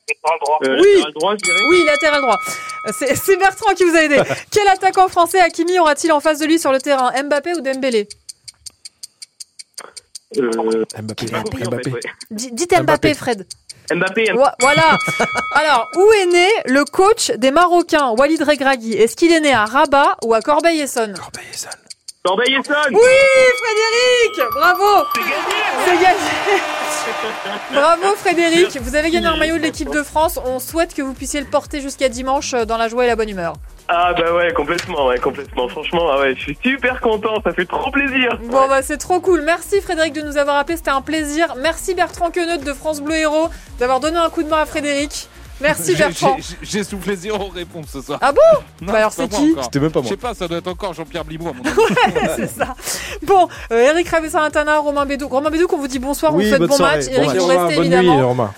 [SPEAKER 8] Euh,
[SPEAKER 2] Oui.
[SPEAKER 8] latéral droit, je dirais.
[SPEAKER 2] Oui, latéral droit. C'est Bertrand qui vous a aidé. [LAUGHS] Quel attaquant français Hakimi aura-t-il en face de lui sur le terrain? Mbappé ou Dembélé?
[SPEAKER 8] Euh,
[SPEAKER 3] Mbappé.
[SPEAKER 8] ouais.
[SPEAKER 2] Di- Dites Mbappé, Fred.
[SPEAKER 8] Mbappé.
[SPEAKER 2] Vo- Voilà. [LAUGHS] Alors, où est né le coach des Marocains, Walid Regragui? Est-ce qu'il est né à Rabat ou à Oui, Frédéric Bravo C'est gagné Bravo Frédéric, vous avez gagné un maillot de l'équipe de France. On souhaite que vous puissiez le porter jusqu'à dimanche euh, dans la joie et la bonne humeur.
[SPEAKER 8] Ah bah ouais, complètement, ouais, complètement. Franchement, ah ouais, je suis super content, ça fait trop plaisir.
[SPEAKER 2] Bon bah c'est trop cool. Merci Frédéric de nous avoir appelé, c'était un plaisir. Merci Bertrand Queneut de France Bleu Héros d'avoir donné un coup de main à Frédéric. Merci Bertrand.
[SPEAKER 15] j'ai- soufflé zéro réponse ce soir.
[SPEAKER 2] Ah bon [LAUGHS]
[SPEAKER 15] Non,
[SPEAKER 2] Bah alors
[SPEAKER 15] pas
[SPEAKER 2] c'est
[SPEAKER 15] moi
[SPEAKER 2] qui.
[SPEAKER 4] C'était même pas moi.
[SPEAKER 15] Je sais pas, ça doit être encore Jean-Pierre Blimou à mon avis. [LAUGHS]
[SPEAKER 2] Ouais, c'est ça. Bon, euh, Eric Ravessa-Antana, Romain Bédou. Romain Bédou, qu'on vous dit bonsoir,
[SPEAKER 3] Oui,
[SPEAKER 2] vous faites
[SPEAKER 3] bonne
[SPEAKER 2] bon
[SPEAKER 3] soirée,
[SPEAKER 2] match.
[SPEAKER 3] bon
[SPEAKER 2] Eric,
[SPEAKER 3] match.
[SPEAKER 2] vous restez
[SPEAKER 3] nuit,
[SPEAKER 2] évidemment.
[SPEAKER 3] Romain.